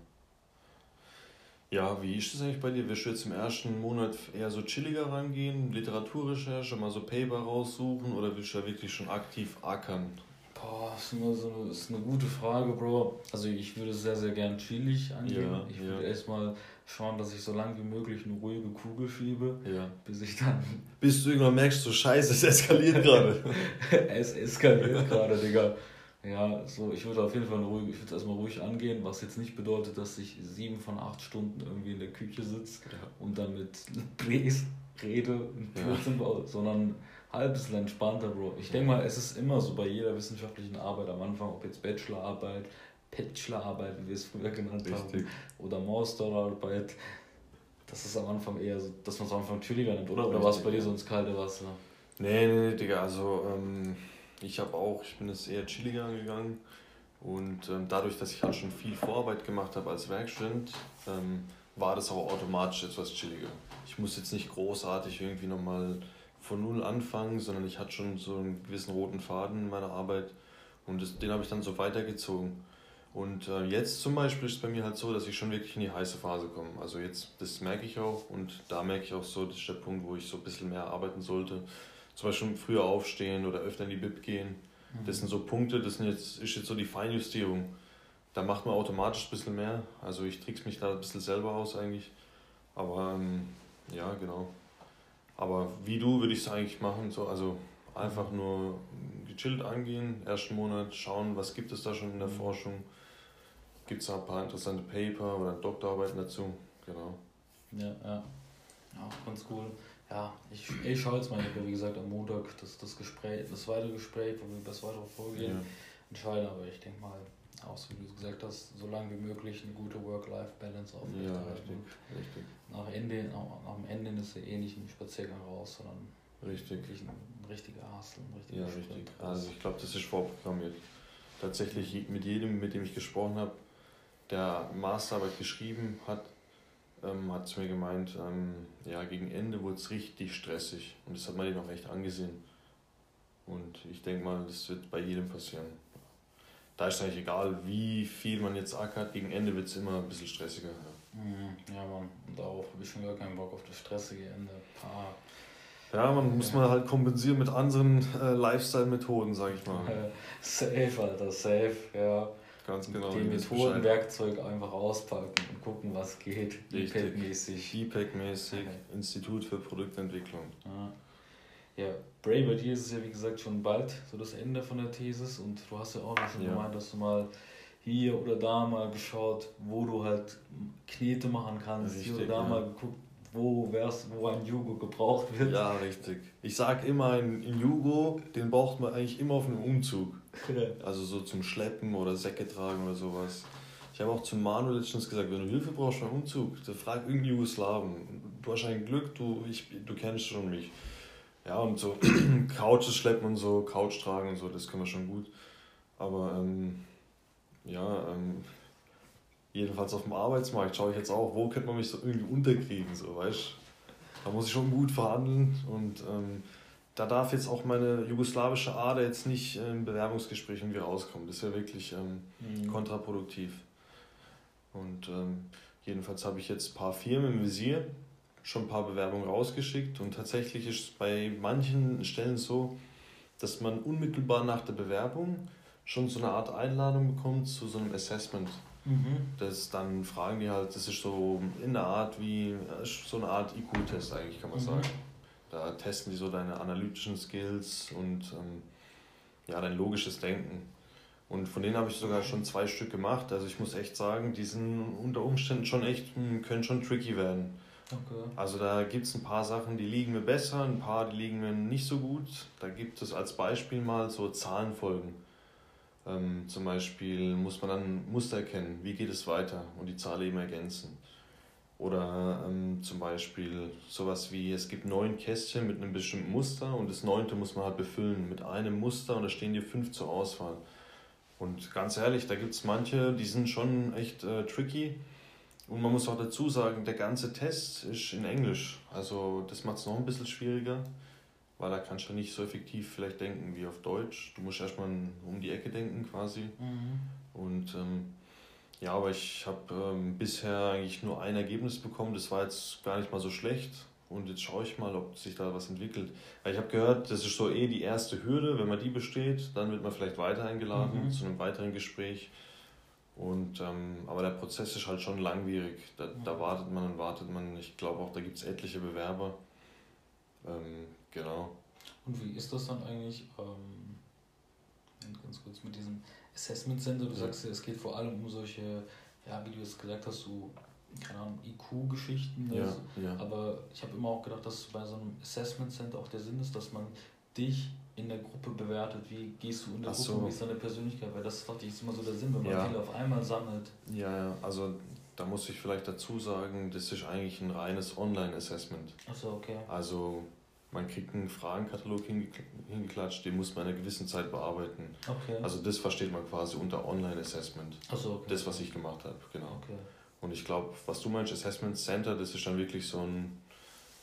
Ja, wie ist das eigentlich bei dir? Wirst du jetzt im ersten Monat eher so chilliger rangehen, Literaturrecherche, mal so Paper raussuchen oder willst du da wirklich schon aktiv ackern? Boah, ist, immer so eine, ist eine gute Frage, Bro. Also ich würde sehr, sehr gern chillig angehen. Ja, ich würde ja. erstmal schauen, dass ich so lange wie möglich eine ruhige Kugel schiebe, ja. bis ich dann... Bis du irgendwann merkst, so scheiße, es eskaliert gerade. es eskaliert gerade, Digga. Ja, so, ich würde auf jeden Fall ruhig, ich würde erstmal ruhig angehen, was jetzt nicht bedeutet, dass ich sieben von acht Stunden irgendwie in der Küche sitze ja. und dann mit Drehs rede und Blödsinn ja. baue, sondern halb bisschen entspannter, Bro. Ich denke mal, es ist immer so bei jeder wissenschaftlichen Arbeit am Anfang, ob jetzt Bachelorarbeit, Bachelorarbeit, wie wir es früher genannt Richtig. haben, oder Masterarbeit, das ist am Anfang eher so, dass man es am Anfang chilliger nimmt, oder? Oder war es bei dir so ins kalte Wasser? Nee, nee, nee, Digga, also ähm, ich habe auch, ich bin es eher chilliger angegangen und ähm, dadurch, dass ich halt schon viel Vorarbeit gemacht habe als Werkstudent, ähm, war das auch automatisch etwas chilliger. Ich muss jetzt nicht großartig irgendwie nochmal von null anfangen, sondern ich hatte schon so einen gewissen roten Faden in meiner Arbeit und das, den habe ich dann so weitergezogen. Und äh, jetzt zum Beispiel ist es bei mir halt so, dass ich schon wirklich in die heiße Phase komme. Also jetzt, das merke ich auch und da merke ich auch so, das ist der Punkt, wo ich so ein bisschen mehr arbeiten sollte zum Beispiel früher aufstehen oder öfter in die Bib gehen. Mhm. Das sind so Punkte, das sind jetzt, ist jetzt so die Feinjustierung. Da macht man automatisch ein bisschen mehr. Also ich trick's mich da ein bisschen selber aus eigentlich. Aber ähm, ja, genau. Aber wie du würde ich es eigentlich machen. So, also einfach mhm. nur gechillt angehen, ersten Monat schauen, was gibt es da schon in der mhm. Forschung. Gibt es da ein paar interessante Paper oder Doktorarbeiten dazu. Genau. Ja, ja. Auch ganz cool ja, ich, ich schaue jetzt mal, ich wie gesagt am Montag das, das Gespräch, das weitere Gespräch, wo wir das weitere Vorgehen ja. entscheiden, aber ich denke mal, auch so wie du gesagt hast, so lange wie möglich eine gute Work-Life-Balance aufrechterhalten. Ja, richtig, richtig. Nach, Ende, nach, nach dem Ende ist ja eh nicht ein Spaziergang raus, sondern richtig. wirklich ein, ein richtiger Hustle, ein richtiger Ja, richtig. Also ich glaube, das ist vorprogrammiert. Tatsächlich mit jedem, mit dem ich gesprochen habe, der Masterarbeit geschrieben hat, ähm, hat zu mir gemeint, ähm, ja, gegen Ende wurde es richtig stressig und das hat man ihm auch echt angesehen. Und ich denke mal, das wird bei jedem passieren. Da ist eigentlich egal, wie viel man jetzt ackert, gegen Ende wird es immer ein bisschen stressiger. Ja, mhm. ja Mann, und darauf habe ich schon gar keinen Bock auf das stressige Ende. Ah. Ja, man muss man halt kompensieren mit anderen äh, Lifestyle-Methoden, sag ich mal. safe, Alter, safe, ja. Ganz genau. Die Methodenwerkzeug einfach auspacken und gucken, was geht. IPEC-mäßig. IPEC-mäßig, Institut für Produktentwicklung. Ja. ja, Bray, bei dir ist es ja wie gesagt schon bald so das Ende von der Thesis und du hast ja auch schon ja. gemeint, dass du mal hier oder da mal geschaut, wo du halt Knete machen kannst, Richtig, hier oder da ja. mal geguckt, wo, wär's, wo ein Jugo gebraucht wird. Ja, richtig. Ich sag immer, ein, ein Jugo, den braucht man eigentlich immer auf einem Umzug. Also so zum Schleppen oder Säcke tragen oder sowas. Ich habe auch zum Manu letztens gesagt, wenn du Hilfe brauchst beim Umzug, dann frag irgendeinen Jugoslawen. Du hast ein Glück, du, ich, du kennst schon mich. Ja, und so Couches schleppen und so, Couch tragen und so, das können wir schon gut. Aber ähm, ja, ähm, jedenfalls auf dem Arbeitsmarkt schaue ich jetzt auch, wo könnte man mich so irgendwie unterkriegen, so, weißt Da muss ich schon gut verhandeln und ähm, da darf jetzt auch meine jugoslawische Ader jetzt nicht in Bewerbungsgesprächen irgendwie rauskommen. Das ist ja wirklich ähm, mhm. kontraproduktiv. Und ähm, jedenfalls habe ich jetzt ein paar Firmen im Visier, schon ein paar Bewerbungen rausgeschickt und tatsächlich ist es bei manchen Stellen so, dass man unmittelbar nach der Bewerbung schon so eine Art Einladung bekommt zu so einem Assessment. Mhm. Das dann fragen die halt, das ist so in der Art wie, so eine Art IQ-Test eigentlich, kann man mhm. sagen. Da testen die so deine analytischen Skills und ähm, ja, dein logisches Denken. Und von denen habe ich sogar schon zwei Stück gemacht. Also ich muss echt sagen, die sind unter Umständen schon echt, hm, können schon tricky werden. Okay. Also da gibt es ein paar Sachen, die liegen mir besser, ein paar, die liegen mir nicht so gut. Da gibt es als Beispiel mal so Zahlenfolgen. Ähm, zum Beispiel muss man dann Muster erkennen, wie geht es weiter und die Zahl eben ergänzen. Oder ähm, zum Beispiel sowas wie, es gibt neun Kästchen mit einem bestimmten Muster und das neunte muss man halt befüllen mit einem Muster und da stehen dir fünf zur Auswahl. Und ganz ehrlich, da gibt es manche, die sind schon echt äh, tricky. Und man muss auch dazu sagen, der ganze Test ist in Englisch. Also das macht es noch ein bisschen schwieriger, weil da kannst du nicht so effektiv vielleicht denken wie auf Deutsch. Du musst erstmal um die Ecke denken quasi. Mhm. Und ähm, ja, aber ich habe ähm, bisher eigentlich nur ein Ergebnis bekommen. Das war jetzt gar nicht mal so schlecht. und jetzt schaue ich mal, ob sich da was entwickelt. Weil ich habe gehört, das ist so eh die erste Hürde, wenn man die besteht, dann wird man vielleicht weiter eingeladen mhm. zu einem weiteren Gespräch. Und, ähm, aber der Prozess ist halt schon langwierig. Da, da wartet man und wartet man. Ich glaube auch, da gibt es etliche Bewerber. Ähm, genau. Und wie ist das dann eigentlich, ähm, ganz kurz mit diesem Assessment Center? Du sagst ja, es geht vor allem um solche, ja, wie du jetzt gesagt hast, so keine Ahnung, IQ-Geschichten. Ja, also, ja. Aber ich habe immer auch gedacht, dass bei so einem Assessment Center auch der Sinn ist, dass man dich in der Gruppe bewertet. Wie gehst du in der Ach Gruppe, so. wie ist deine Persönlichkeit? Weil das dachte ich ist immer so der Sinn, wenn man ja. viele auf einmal sammelt. Ja, ja, also da muss ich vielleicht dazu sagen, das ist eigentlich ein reines Online-Assessment. Achso, okay. Also man kriegt einen Fragenkatalog hingeklatscht, den muss man in einer gewissen Zeit bearbeiten. Okay. Also das versteht man quasi unter Online-Assessment. Achso, okay. Das, was ich gemacht habe, genau. Okay. Und ich glaube, was du meinst, Assessment Center, das ist dann wirklich so ein,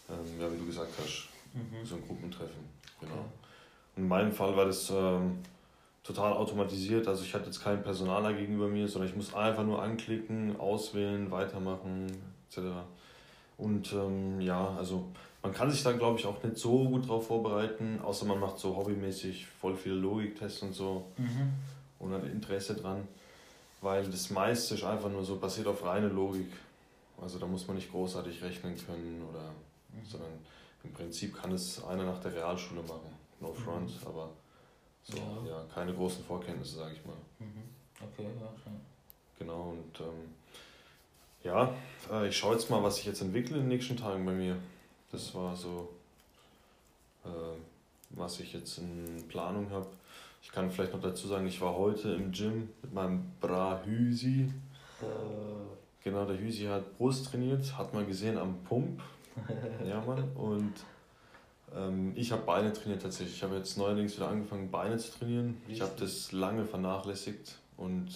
ähm, ja, wie du gesagt hast, mhm. so ein Gruppentreffen. Genau. In meinem Fall war das ähm, total automatisiert. Also ich hatte jetzt keinen Personaler gegenüber mir, sondern ich muss einfach nur anklicken, auswählen, weitermachen, etc. Und ähm, ja, also man kann sich da glaube ich auch nicht so gut drauf vorbereiten, außer man macht so hobbymäßig voll viele Logiktests und so mhm. und hat Interesse dran weil das meiste ist einfach nur so basiert auf reine Logik. Also da muss man nicht großartig rechnen können oder mhm. sondern im Prinzip kann es einer nach der Realschule machen. No mhm. front, mhm. aber so, ja. ja. keine großen Vorkenntnisse, sage ich mal. Mhm. Okay, ja, schon. Genau, und ähm, ja, äh, ich schaue jetzt mal, was sich jetzt entwickelt in den nächsten Tagen bei mir. Das war so, äh, was ich jetzt in Planung habe. Ich kann vielleicht noch dazu sagen, ich war heute im Gym mit meinem Bra Hüsi. Äh. Genau, der Hüsi hat Brust trainiert, hat man gesehen am Pump. ja, Mann. Und ähm, ich habe Beine trainiert tatsächlich. Ich habe jetzt neuerdings wieder angefangen, Beine zu trainieren. Richtig. Ich habe das lange vernachlässigt und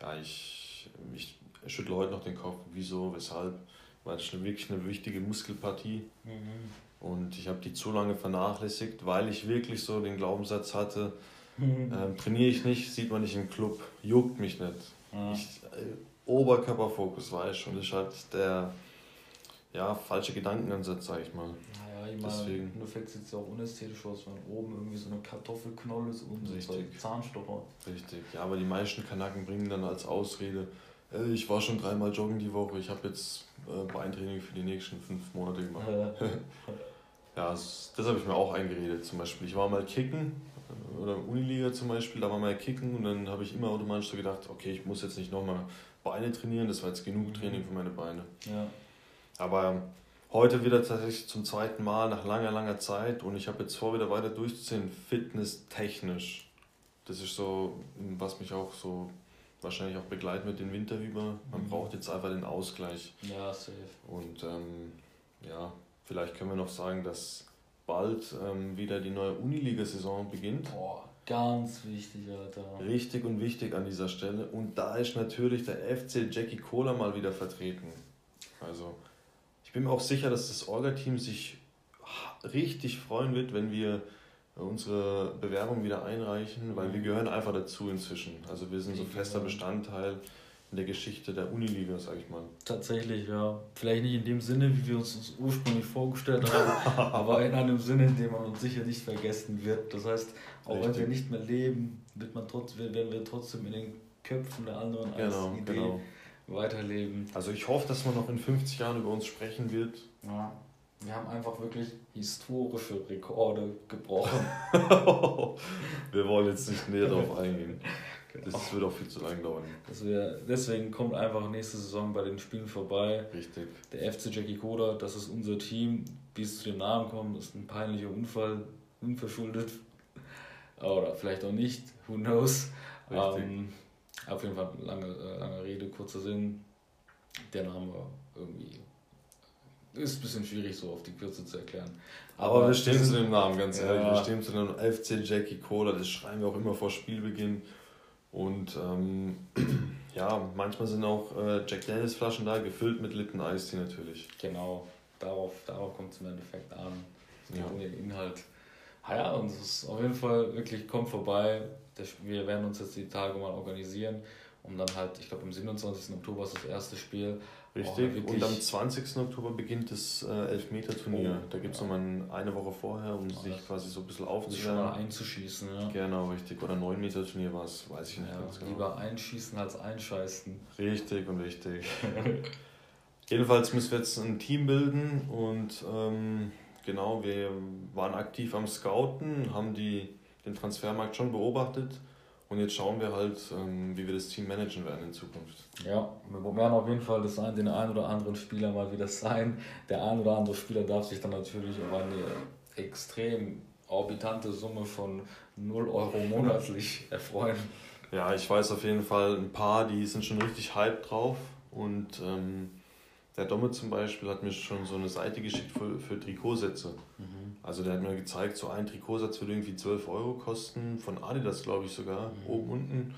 ja, ich, ich schüttle heute noch den Kopf, wieso, weshalb. Weil das ist wirklich eine wichtige Muskelpartie. Mhm. Und ich habe die zu lange vernachlässigt, weil ich wirklich so den Glaubenssatz hatte, Mhm. Ähm, trainiere ich nicht, sieht man nicht im Club, juckt mich nicht. Ja. Ich, äh, Oberkörperfokus, weißt du, und das ist halt der ja, falsche Gedankenansatz, sag ich mal. Naja, ich meine, Deswegen. du fängst jetzt ja auch unästhetisch aus, wenn oben irgendwie so eine Kartoffelknolle ist und so ein Zahnstocher. Richtig, ja, aber die meisten Kanaken bringen dann als Ausrede, ich war schon dreimal joggen die Woche, ich habe jetzt äh, Beintraining für die nächsten fünf Monate gemacht. ja, das, das habe ich mir auch eingeredet. Zum Beispiel, ich war mal kicken oder Uniliga zum Beispiel, da war mal Kicken und dann habe ich immer automatisch so gedacht, okay, ich muss jetzt nicht nochmal Beine trainieren, das war jetzt genug mhm. Training für meine Beine. Ja. Aber heute wieder tatsächlich zum zweiten Mal nach langer, langer Zeit und ich habe jetzt vor, wieder weiter durchzuziehen, fitnesstechnisch. Das ist so, was mich auch so wahrscheinlich auch begleitet mit den Winter über. Man mhm. braucht jetzt einfach den Ausgleich. Ja, safe. Und ähm, ja, vielleicht können wir noch sagen, dass bald ähm, wieder die neue Uniliga-Saison beginnt. Boah, ganz wichtig, Alter. Richtig und wichtig an dieser Stelle. Und da ist natürlich der FC Jackie Cola mal wieder vertreten. Also, ich bin mir auch sicher, dass das Orga-Team sich richtig freuen wird, wenn wir unsere Bewerbung wieder einreichen, weil wir gehören einfach dazu inzwischen. Also wir sind so fester Bestandteil in der Geschichte der Uniliga, sag ich mal. Tatsächlich, ja. Vielleicht nicht in dem Sinne, wie wir uns das ursprünglich vorgestellt haben, aber in einem Sinne, in dem man uns sicher nicht vergessen wird. Das heißt, auch Richtig. wenn wir nicht mehr leben, wird man trotz, werden wir trotzdem in den Köpfen der anderen als genau, Idee genau. weiterleben. Also ich hoffe, dass man noch in 50 Jahren über uns sprechen wird. Ja. Wir haben einfach wirklich historische Rekorde gebrochen. wir wollen jetzt nicht näher darauf eingehen. Genau. Das wird auch viel zu lang dauern. Deswegen kommt einfach nächste Saison bei den Spielen vorbei. Richtig. Der FC Jackie Koda, das ist unser Team. Wie es zu dem Namen kommt, ist ein peinlicher Unfall, unverschuldet. Oder vielleicht auch nicht, who knows. Ähm, auf jeden Fall lange, äh, lange Rede, kurzer Sinn. Der Name war irgendwie ist ein bisschen schwierig so auf die Kürze zu erklären. Aber, Aber wir stehen zu dem Namen, ganz ehrlich. Ja. Wir stehen zu dem FC Jackie Cola, das schreiben wir auch immer vor Spielbeginn. Und ähm, ja, manchmal sind auch äh, Jack Daniels Flaschen da, gefüllt mit Litten Eistee natürlich. Genau, darauf, darauf kommt es im Endeffekt an. Es geht um den Inhalt. Ah ja, und es ist auf jeden Fall wirklich, kommt vorbei. Wir werden uns jetzt die Tage mal organisieren, um dann halt, ich glaube am 27. Oktober ist das erste Spiel, Richtig, und am 20. Oktober beginnt das äh, Elfmeter-Turnier. Oh, da gibt es ja. nochmal eine Woche vorher, um sich quasi so ein bisschen aufzuwärmen. Schon mal einzuschießen, ja. Genau, richtig. Oder 9 Meter Turnier war es, weiß ich nicht ja, ganz genau. Lieber einschießen als einscheißen. Richtig und richtig. Jedenfalls müssen wir jetzt ein Team bilden und ähm, genau, wir waren aktiv am Scouten, haben die, den Transfermarkt schon beobachtet und jetzt schauen wir halt, ähm, wie wir das Team managen werden in Zukunft. Ja, wir werden auf jeden Fall das ein, den einen oder anderen Spieler mal wieder sein. Der ein oder andere Spieler darf sich dann natürlich auf eine extrem orbitante Summe von 0 Euro monatlich erfreuen. Ja, ich weiß auf jeden Fall ein paar, die sind schon richtig hype drauf und ähm, der Domme zum Beispiel hat mir schon so eine Seite geschickt für, für Trikotsätze. Mhm. Also der hat mir gezeigt, so ein Trikotsatz würde irgendwie 12 Euro kosten, von Adidas glaube ich sogar, mhm. oben, unten.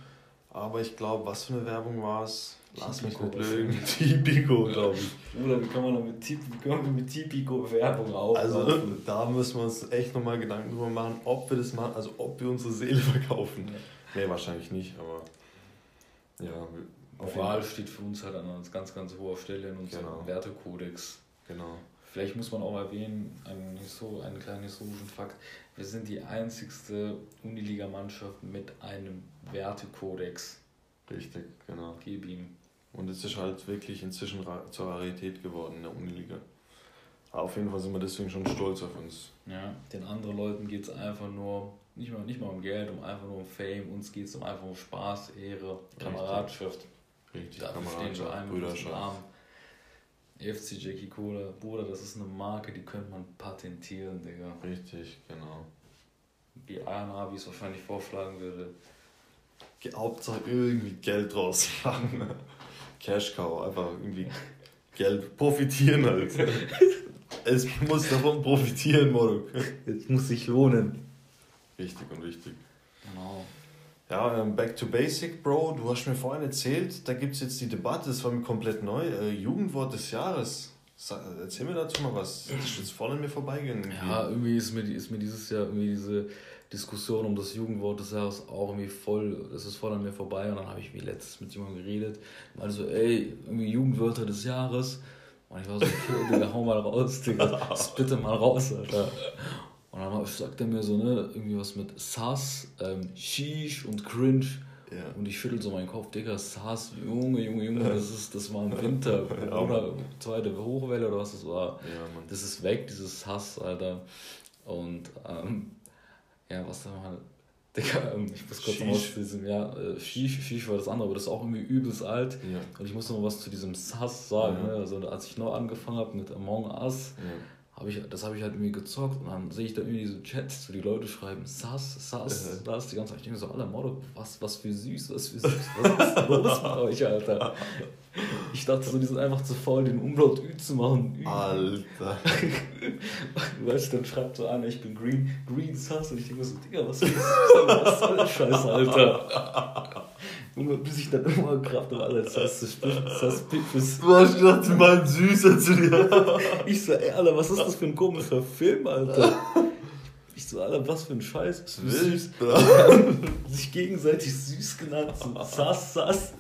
Aber ich glaube, was für eine Werbung war es? Lass mich nicht lügen. Tipico, glaube ich. Oder wie kann man mit, Tipico Werbung aufmachen? Also da müssen wir uns echt nochmal Gedanken drüber machen, ob wir das machen, also ob wir unsere Seele verkaufen. Ja. Nee, wahrscheinlich nicht, aber ja, Moral steht für uns halt an einer ganz, ganz hoher Stelle in unserem genau. Wertekodex. Genau. Vielleicht muss man auch erwähnen, einen, einen kleinen historischen Fakt. Wir sind die einzigste Uniliga-Mannschaft mit einem Wertekodex. Richtig, genau. Gib ihm. Und es ist halt wirklich inzwischen zur Rarität geworden in der Uniliga. Auf jeden Fall sind wir deswegen schon stolz auf uns. Ja, den anderen Leuten geht es einfach nur, nicht mal, nicht mal um Geld, um einfach nur um Fame. Uns geht es um einfach um Spaß, Ehre, Kameradschaft. Richtig, Dafür einem Brüderschaft. FC Jackie Cola, Bruder, das ist eine Marke, die könnte man patentieren, Digga. Richtig, genau. Wie Ayana, wie es wahrscheinlich vorschlagen würde. Hauptsache irgendwie Geld draus machen. Cash Cow, einfach irgendwie Geld profitieren halt. es muss davon profitieren, Moruk. Es muss sich lohnen. Richtig und wichtig. Genau. Ja, ähm, Back to Basic, Bro. Du hast mir vorhin erzählt, da gibt es jetzt die Debatte, das war mir komplett neu. Äh, Jugendwort des Jahres. Erzähl mir dazu mal was. Das ist jetzt voll an mir vorbeigegangen. Ja, irgendwie ist mir, ist mir dieses Jahr irgendwie diese Diskussion um das Jugendwort des Jahres auch irgendwie voll, das ist voll an mir vorbei. Und dann habe ich wie letztes mit jemandem geredet. Meinte so, ey, irgendwie Jugendwörter des Jahres. Und ich war so, okay, Digga, hau mal raus, Digga. Bitte mal raus, Alter. Und dann sagt er mir so, ne, irgendwie was mit Sass, ähm, Sheesh und Cringe. Ja. Und ich schüttel so meinen Kopf, Digga, Sass, Junge, Junge, Junge, das, ist, das war im Winter. oder zweite Hochwelle oder was das war. Ja, das ist weg, dieses Sass, Alter. Und, ähm, ja, was da mal. Digga, ähm, ich muss kurz was zu diesem, ja, äh, Shish, Shish war das andere, aber das ist auch irgendwie übelst alt. Ja. Und ich muss noch was zu diesem Sass sagen. Ne? Also, als ich neu angefangen habe mit Among Us, habe ich, das habe ich halt irgendwie gezockt und dann sehe ich da irgendwie diese Chats, wo die Leute schreiben, Sass, Sass, Sass, die ganze Zeit. Ich denke so, Alter, Motto, was, was für süß, was für süß, was ist los mit euch, Alter? Ich dachte so, die sind einfach zu faul, den Umlaut Ü zu machen. Ü. Alter. weißt du, dann schreibt so einer, ich bin Green, Green Sass und ich denke so, Digga, was ist das? Was soll der Scheiß, Alter? Bis ich dann immer Kraft habe, Alter, das heißt, das heißt Pippis. Du hast gedacht, sie meinen Süßer zu dir. ich so, ey, Alter, was ist das für ein komischer Film, Alter? Ich so, Alter, was für ein Scheiß. Bist du süß? sich gegenseitig süß genannt, so sass, sass.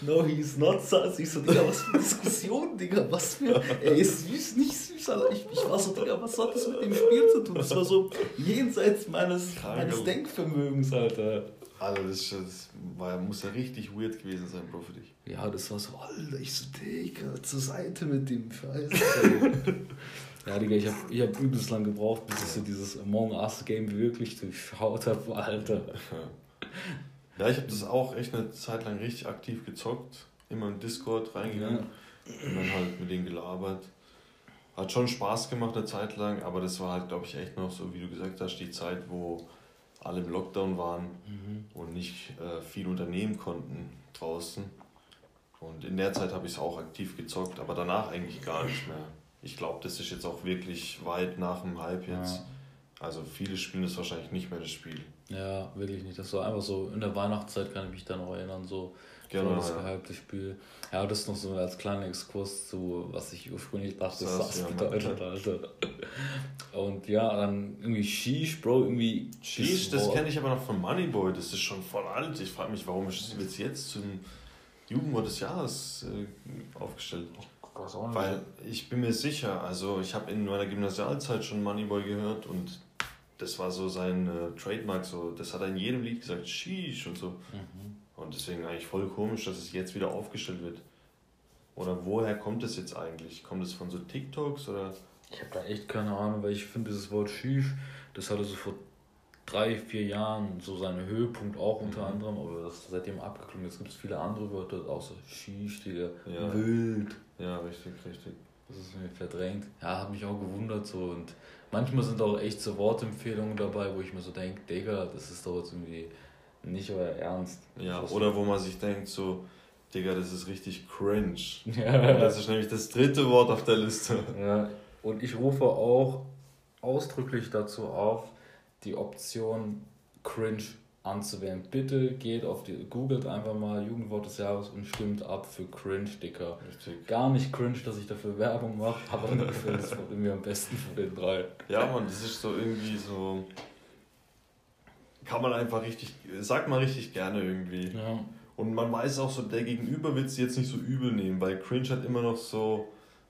No, he is not sass. Ich so, Digga, was für eine Diskussion, Digga, was für. Er ist süß, nicht süß, Alter. Ich, ich war so, Digga, was hat das mit dem Spiel zu tun? Das war so jenseits meines, meines Denkvermögens, Alter. Alter, das, das war, muss ja richtig weird gewesen sein, Bro, für dich. Ja, das war so, Alter, ich so, Digga, zur Seite mit dem Scheiß. ja, Digga, ich hab, ich hab übelst lang gebraucht, bis ich so dieses Among Us Game wirklich durchschaut habe, Alter. Ja, ich habe das auch echt eine Zeit lang richtig aktiv gezockt. Immer in Discord reingegangen ja. und dann halt mit denen gelabert. Hat schon Spaß gemacht eine Zeit lang, aber das war halt, glaube ich, echt noch so, wie du gesagt hast, die Zeit, wo alle im Lockdown waren mhm. und nicht äh, viel unternehmen konnten draußen. Und in der Zeit habe ich es auch aktiv gezockt, aber danach eigentlich gar nicht mehr. Ich glaube, das ist jetzt auch wirklich weit nach dem Hype jetzt. Ja. Also viele spielen das wahrscheinlich nicht mehr das Spiel. Ja, wirklich nicht. Das war einfach so, in der Weihnachtszeit kann ich mich da noch erinnern, so genau, das ja. gehypte Spiel. Ja, das noch so als kleiner Exkurs zu, was ich ursprünglich dachte, das, das ja, bedeutet, Alter. Und ja, dann irgendwie Sheesh, Bro, irgendwie. Sheesh, das kenne ich aber noch von Moneyboy, das ist schon voll alt. Ich frage mich, warum ist das jetzt zum Jugendwort des Jahres äh, aufgestellt? Oh Weil ich bin mir sicher, also ich habe in meiner Gymnasialzeit schon Moneyboy gehört und das war so sein äh, Trademark, so, das hat er in jedem Lied gesagt, Sheesh und so. Mhm. Und deswegen eigentlich voll komisch, dass es jetzt wieder aufgestellt wird. Oder woher kommt es jetzt eigentlich? Kommt es von so TikToks oder? Ich habe da echt keine Ahnung, weil ich finde dieses Wort Sheesh, das hatte so vor drei, vier Jahren so seinen Höhepunkt auch unter mhm. anderem, aber das ist seitdem abgeklungen. Jetzt gibt es viele andere Wörter, außer Sheesh, die ja. wild. Ja, richtig, richtig. Das ist mir verdrängt. Ja, hat mich auch gewundert so und manchmal sind auch echt so Wortempfehlungen dabei, wo ich mir so denke, Digga, das ist doch jetzt irgendwie nicht euer Ernst. Ja, oder wo man sich denkt so, Digga, das ist richtig cringe. Ja. Und das ist nämlich das dritte Wort auf der Liste. Ja, und ich rufe auch ausdrücklich dazu auf, die Option cringe anzuwählen. Bitte geht auf die, googelt einfach mal Jugendwort des Jahres und stimmt ab für cringe, Dicker. Richtig. Gar nicht cringe, dass ich dafür Werbung mache, aber mir gefällt es irgendwie am besten von den drei. Ja, man, das ist so irgendwie so. Kann man einfach richtig, sagt man richtig gerne irgendwie. Ja. Und man weiß auch so, der Gegenüber wird es jetzt nicht so übel nehmen, weil cringe hat immer noch so,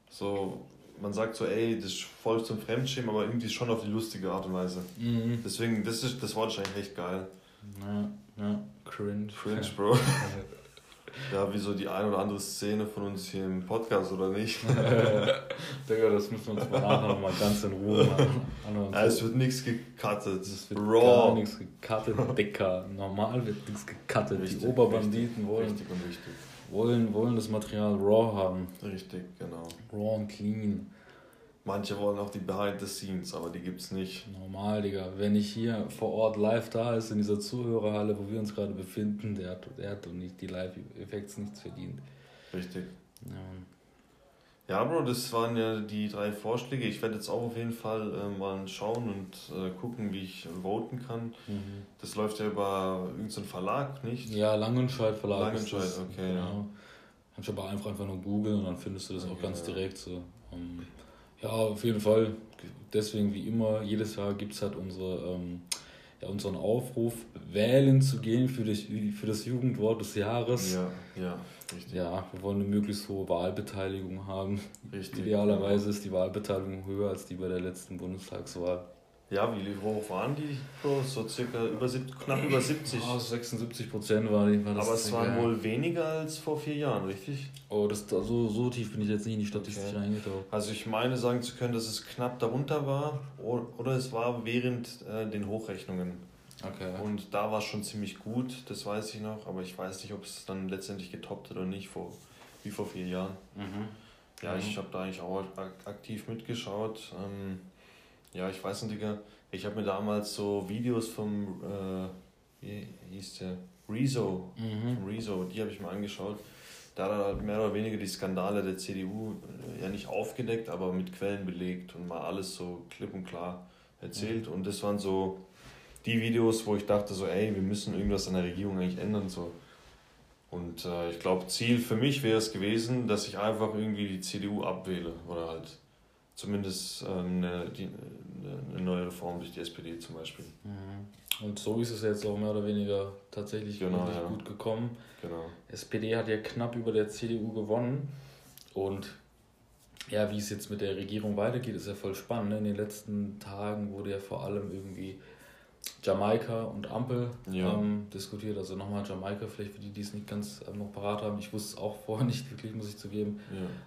so man sagt so, ey, das ist voll zum Fremdschämen, aber irgendwie schon auf die lustige Art und Weise. Mhm. Deswegen, das, ist, das Wort ist eigentlich echt geil. Ja, ja, cringe. Cringe, Bro. ja, wie so die ein oder andere Szene von uns hier im Podcast, oder nicht? Digga, das müssen wir uns mal nachher nochmal ganz in Ruhe machen. Ja, es wird nichts gecuttet. Es wird Raw. gar nichts gecuttet, Dicker. Normal wird nichts gecuttet. Richtig, die Oberbanditen wollen, richtig und richtig. wollen, wollen das Material raw haben. Richtig, genau. Raw und clean. Manche wollen auch die Behind the Scenes, aber die gibt's nicht. Normal, Digga. Wenn ich hier vor Ort live da ist, in dieser Zuhörerhalle, wo wir uns gerade befinden, der hat, der hat und nicht die Live-Effekts nichts verdient. Richtig. Ja. ja, Bro, das waren ja die drei Vorschläge. Ich werde jetzt auch auf jeden Fall äh, mal schauen und äh, gucken, wie ich voten kann. Mhm. Das läuft ja über irgendeinen Verlag, nicht? Ja, Langenscheid Verlag. Langenscheid, okay, genau. ja. Kannst aber einfach, einfach nur googeln und dann findest du das okay, auch ganz ja. direkt so. Um, ja, auf jeden Fall. Deswegen wie immer, jedes Jahr gibt es halt unsere, ähm, ja, unseren Aufruf, wählen zu gehen für das, für das Jugendwort des Jahres. Ja, ja, richtig. Ja, wir wollen eine möglichst hohe Wahlbeteiligung haben. Richtig. Idealerweise ist die Wahlbeteiligung höher als die bei der letzten Bundestagswahl. Ja, wie hoch waren die? So circa über, knapp über 70. Oh, 76 Prozent war, die, war das. Aber es waren ja. wohl weniger als vor vier Jahren, richtig? Oh, das, also, so tief bin ich jetzt nicht in die Statistik okay. reingetaucht. Also ich meine sagen zu können, dass es knapp darunter war oder es war während äh, den Hochrechnungen. Okay. Und da war es schon ziemlich gut, das weiß ich noch, aber ich weiß nicht, ob es dann letztendlich getoppt hat oder nicht, vor, wie vor vier Jahren. Mhm. Ja, mhm. ich habe da eigentlich auch aktiv mitgeschaut. Ähm, ja, ich weiß nicht, Digga. Ich habe mir damals so Videos vom, äh, wie hieß der? Rezo. Mhm. Rezo, die habe ich mir angeschaut. Da hat er halt mehr oder weniger die Skandale der CDU äh, ja nicht aufgedeckt, aber mit Quellen belegt und mal alles so klipp und klar erzählt. Mhm. Und das waren so die Videos, wo ich dachte so, ey, wir müssen irgendwas an der Regierung eigentlich ändern. So. Und äh, ich glaube, Ziel für mich wäre es gewesen, dass ich einfach irgendwie die CDU abwähle oder halt zumindest ähm, eine, die, eine neue Reform durch die SPD zum Beispiel. Mhm. Und so ist es jetzt auch mehr oder weniger tatsächlich genau, ja. gut gekommen. Genau. SPD hat ja knapp über der CDU gewonnen. Und ja, wie es jetzt mit der Regierung weitergeht, ist ja voll spannend. Ne? In den letzten Tagen wurde ja vor allem irgendwie Jamaika und Ampel ja. ähm, diskutiert. Also nochmal Jamaika, vielleicht für die, die es nicht ganz ähm, noch parat haben. Ich wusste es auch vorher nicht wirklich, muss ich zugeben.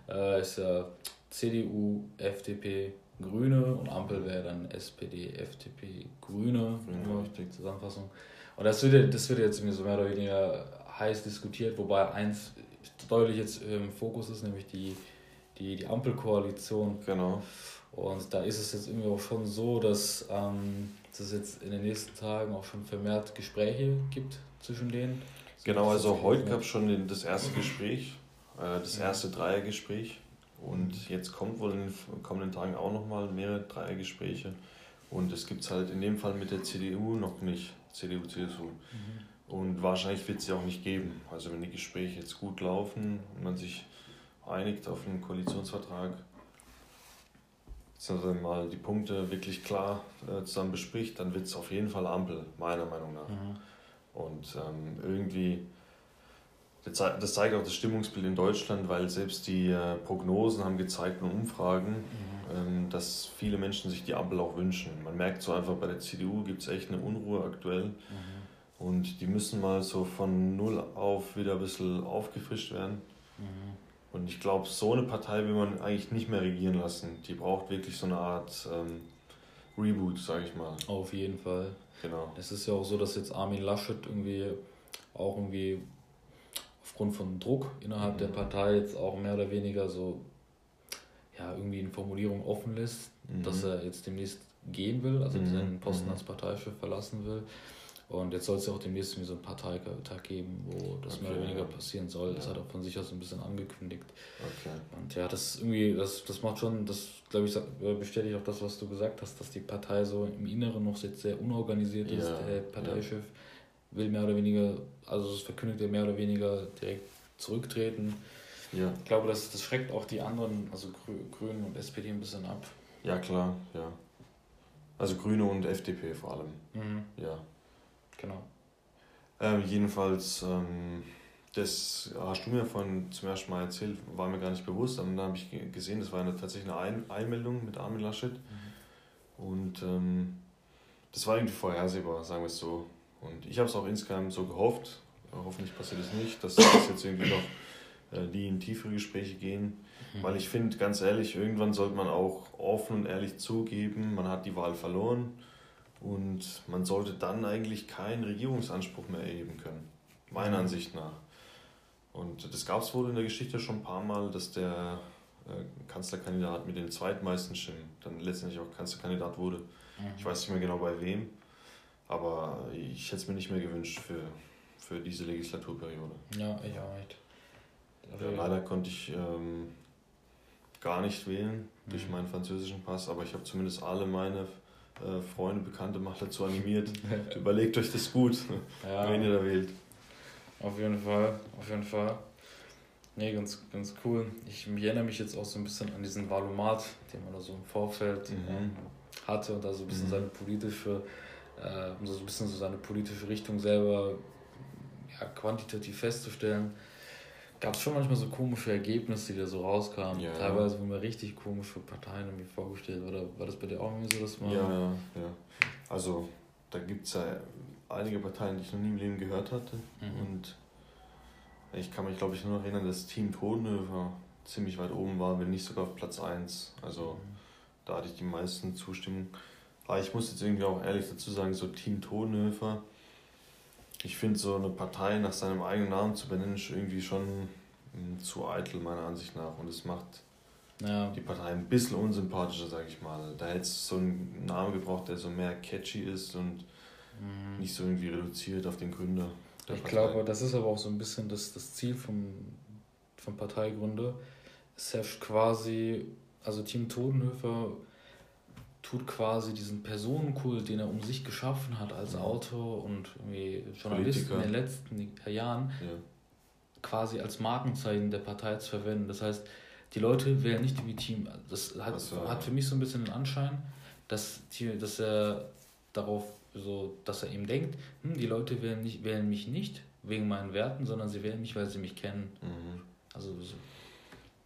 Ja. Äh, ist ja CDU, FDP, Grüne und Ampel wäre dann SPD, FDP, Grüne, ja, die Zusammenfassung. Und das wird, das wird jetzt so mehr oder weniger heiß diskutiert, wobei eins deutlich jetzt im Fokus ist, nämlich die, die, die Ampelkoalition. Genau. Und da ist es jetzt irgendwie auch schon so, dass ähm, es jetzt in den nächsten Tagen auch schon vermehrt Gespräche gibt zwischen denen. Genau, also heute gab es schon das erste Gespräch, äh, das erste Dreiergespräch und jetzt kommt wohl in den kommenden Tagen auch nochmal mehrere Dreiergespräche. Und es gibt es halt in dem Fall mit der CDU noch nicht, CDU, CSU. Mhm. Und wahrscheinlich wird es sie auch nicht geben. Also wenn die Gespräche jetzt gut laufen und man sich einigt auf einen Koalitionsvertrag, also mal die Punkte wirklich klar äh, zusammen bespricht, dann wird es auf jeden Fall Ampel, meiner Meinung nach. Mhm. Und ähm, irgendwie Das zeigt auch das Stimmungsbild in Deutschland, weil selbst die äh, Prognosen haben gezeigt und Umfragen, mhm. ähm, dass viele Menschen sich die Ampel auch wünschen. Man merkt so einfach, bei der CDU gibt es echt eine Unruhe aktuell. Mhm. Und die müssen mal so von null auf wieder ein bisschen aufgefrischt werden. Mhm. Und ich glaube, so eine Partei will man eigentlich nicht mehr regieren lassen. Die braucht wirklich so eine Art ähm, Reboot, sage ich mal. Auf jeden Fall. Genau. Es ist ja auch so, dass jetzt Armin Laschet irgendwie auch irgendwie aufgrund von Druck innerhalb mhm. der Partei jetzt auch mehr oder weniger so ja irgendwie in Formulierung offen lässt, mhm. dass er jetzt demnächst gehen will, also mhm. seinen Posten mhm. als Parteichef verlassen will. Und jetzt soll es ja auch demnächst so einen Parteitag geben, wo das okay, mehr oder weniger passieren soll. Ja. Das hat er von sich aus ein bisschen angekündigt. Okay. Und ja, das irgendwie, das, das macht schon, das glaube ich, äh, bestätigt auch das, was du gesagt hast, dass die Partei so im Inneren noch sehr unorganisiert ist. Ja. Der Parteichef ja. Will mehr oder weniger, also es verkündigt er mehr oder weniger direkt zurücktreten. Ja. Ich glaube, das, das schreckt auch die anderen, also Grünen und SPD ein bisschen ab. Ja, klar, ja. Also Grüne und FDP vor allem. Mhm. Ja. Genau. Ähm, jedenfalls, ähm, das hast du mir von zum ersten Mal erzählt, war mir gar nicht bewusst. Und dann habe ich gesehen, das war eine, tatsächlich eine Ein Einmeldung mit Armin Laschet. Mhm. Und ähm, das war irgendwie vorhersehbar, sagen wir es so. Und ich habe es auch insgesamt so gehofft. Hoffentlich passiert es nicht, dass das jetzt irgendwie noch äh, die in tiefere Gespräche gehen. Mhm. Weil ich finde, ganz ehrlich, irgendwann sollte man auch offen und ehrlich zugeben, man hat die Wahl verloren und man sollte dann eigentlich keinen Regierungsanspruch mehr erheben können, meiner mhm. Ansicht nach. Und das gab es wohl in der Geschichte schon ein paar Mal, dass der äh, Kanzlerkandidat mit den zweitmeisten Stimmen dann letztendlich auch Kanzlerkandidat wurde. Mhm. Ich weiß nicht mehr genau bei wem, aber ich hätte es mir nicht mehr gewünscht für, für diese Legislaturperiode. Ja, ich auch nicht. Ja, leider konnte ich ähm, gar nicht wählen durch mhm. meinen französischen Pass, aber ich habe zumindest alle meine äh, Freunde, Bekannte mal dazu animiert. Überlegt euch das gut, ja. wenn ihr da wählt. Auf jeden Fall, auf jeden Fall. Nee, ganz, ganz cool. Ich erinnere mich jetzt auch so ein bisschen an diesen Valomat, den man da so im Vorfeld mhm. ähm, hatte und da so ein bisschen mhm. seine politische, um so ein bisschen so seine politische Richtung selber ja, quantitativ festzustellen gab es schon manchmal so komische Ergebnisse, die da so rauskamen. Ja. Teilweise wurden mir richtig komische Parteien irgendwie vorgestellt. Oder war das bei dir auch irgendwie so, dass man. Ja, ja, ja. Also da gibt es ja einige Parteien, die ich noch nie im Leben gehört hatte. Mhm. Und ich kann mich, glaube ich, nur noch erinnern, dass Team Tonhöfer ziemlich weit oben war, wenn nicht sogar auf Platz 1. Also mhm. da hatte ich die meisten Zustimmung. Aber ich muss jetzt irgendwie auch ehrlich dazu sagen, so Team Tonhöfer ich finde, so eine Partei nach seinem eigenen Namen zu benennen, ist irgendwie schon hm, zu eitel, meiner Ansicht nach. Und es macht ja. die Partei ein bisschen unsympathischer, sage ich mal. Da hätte es so einen Namen gebraucht, der so mehr catchy ist und mhm. nicht so irgendwie reduziert auf den Gründer. ich Partei. glaube, das ist aber auch so ein bisschen das, das Ziel vom, vom Parteigründer. Es herrscht quasi, also Team Todenhöfer tut quasi diesen Personenkult, den er um sich geschaffen hat als Autor und Journalist Politiker. in den letzten Jahren, ja. quasi als Markenzeichen der Partei zu verwenden. Das heißt, die Leute wählen nicht wie Team. Das hat, so, hat für mich so ein bisschen den Anschein, dass, die, dass er darauf so, dass er eben denkt, hm, die Leute wählen, nicht, wählen mich nicht wegen meinen Werten, sondern sie wählen mich, weil sie mich kennen. Mhm. Also so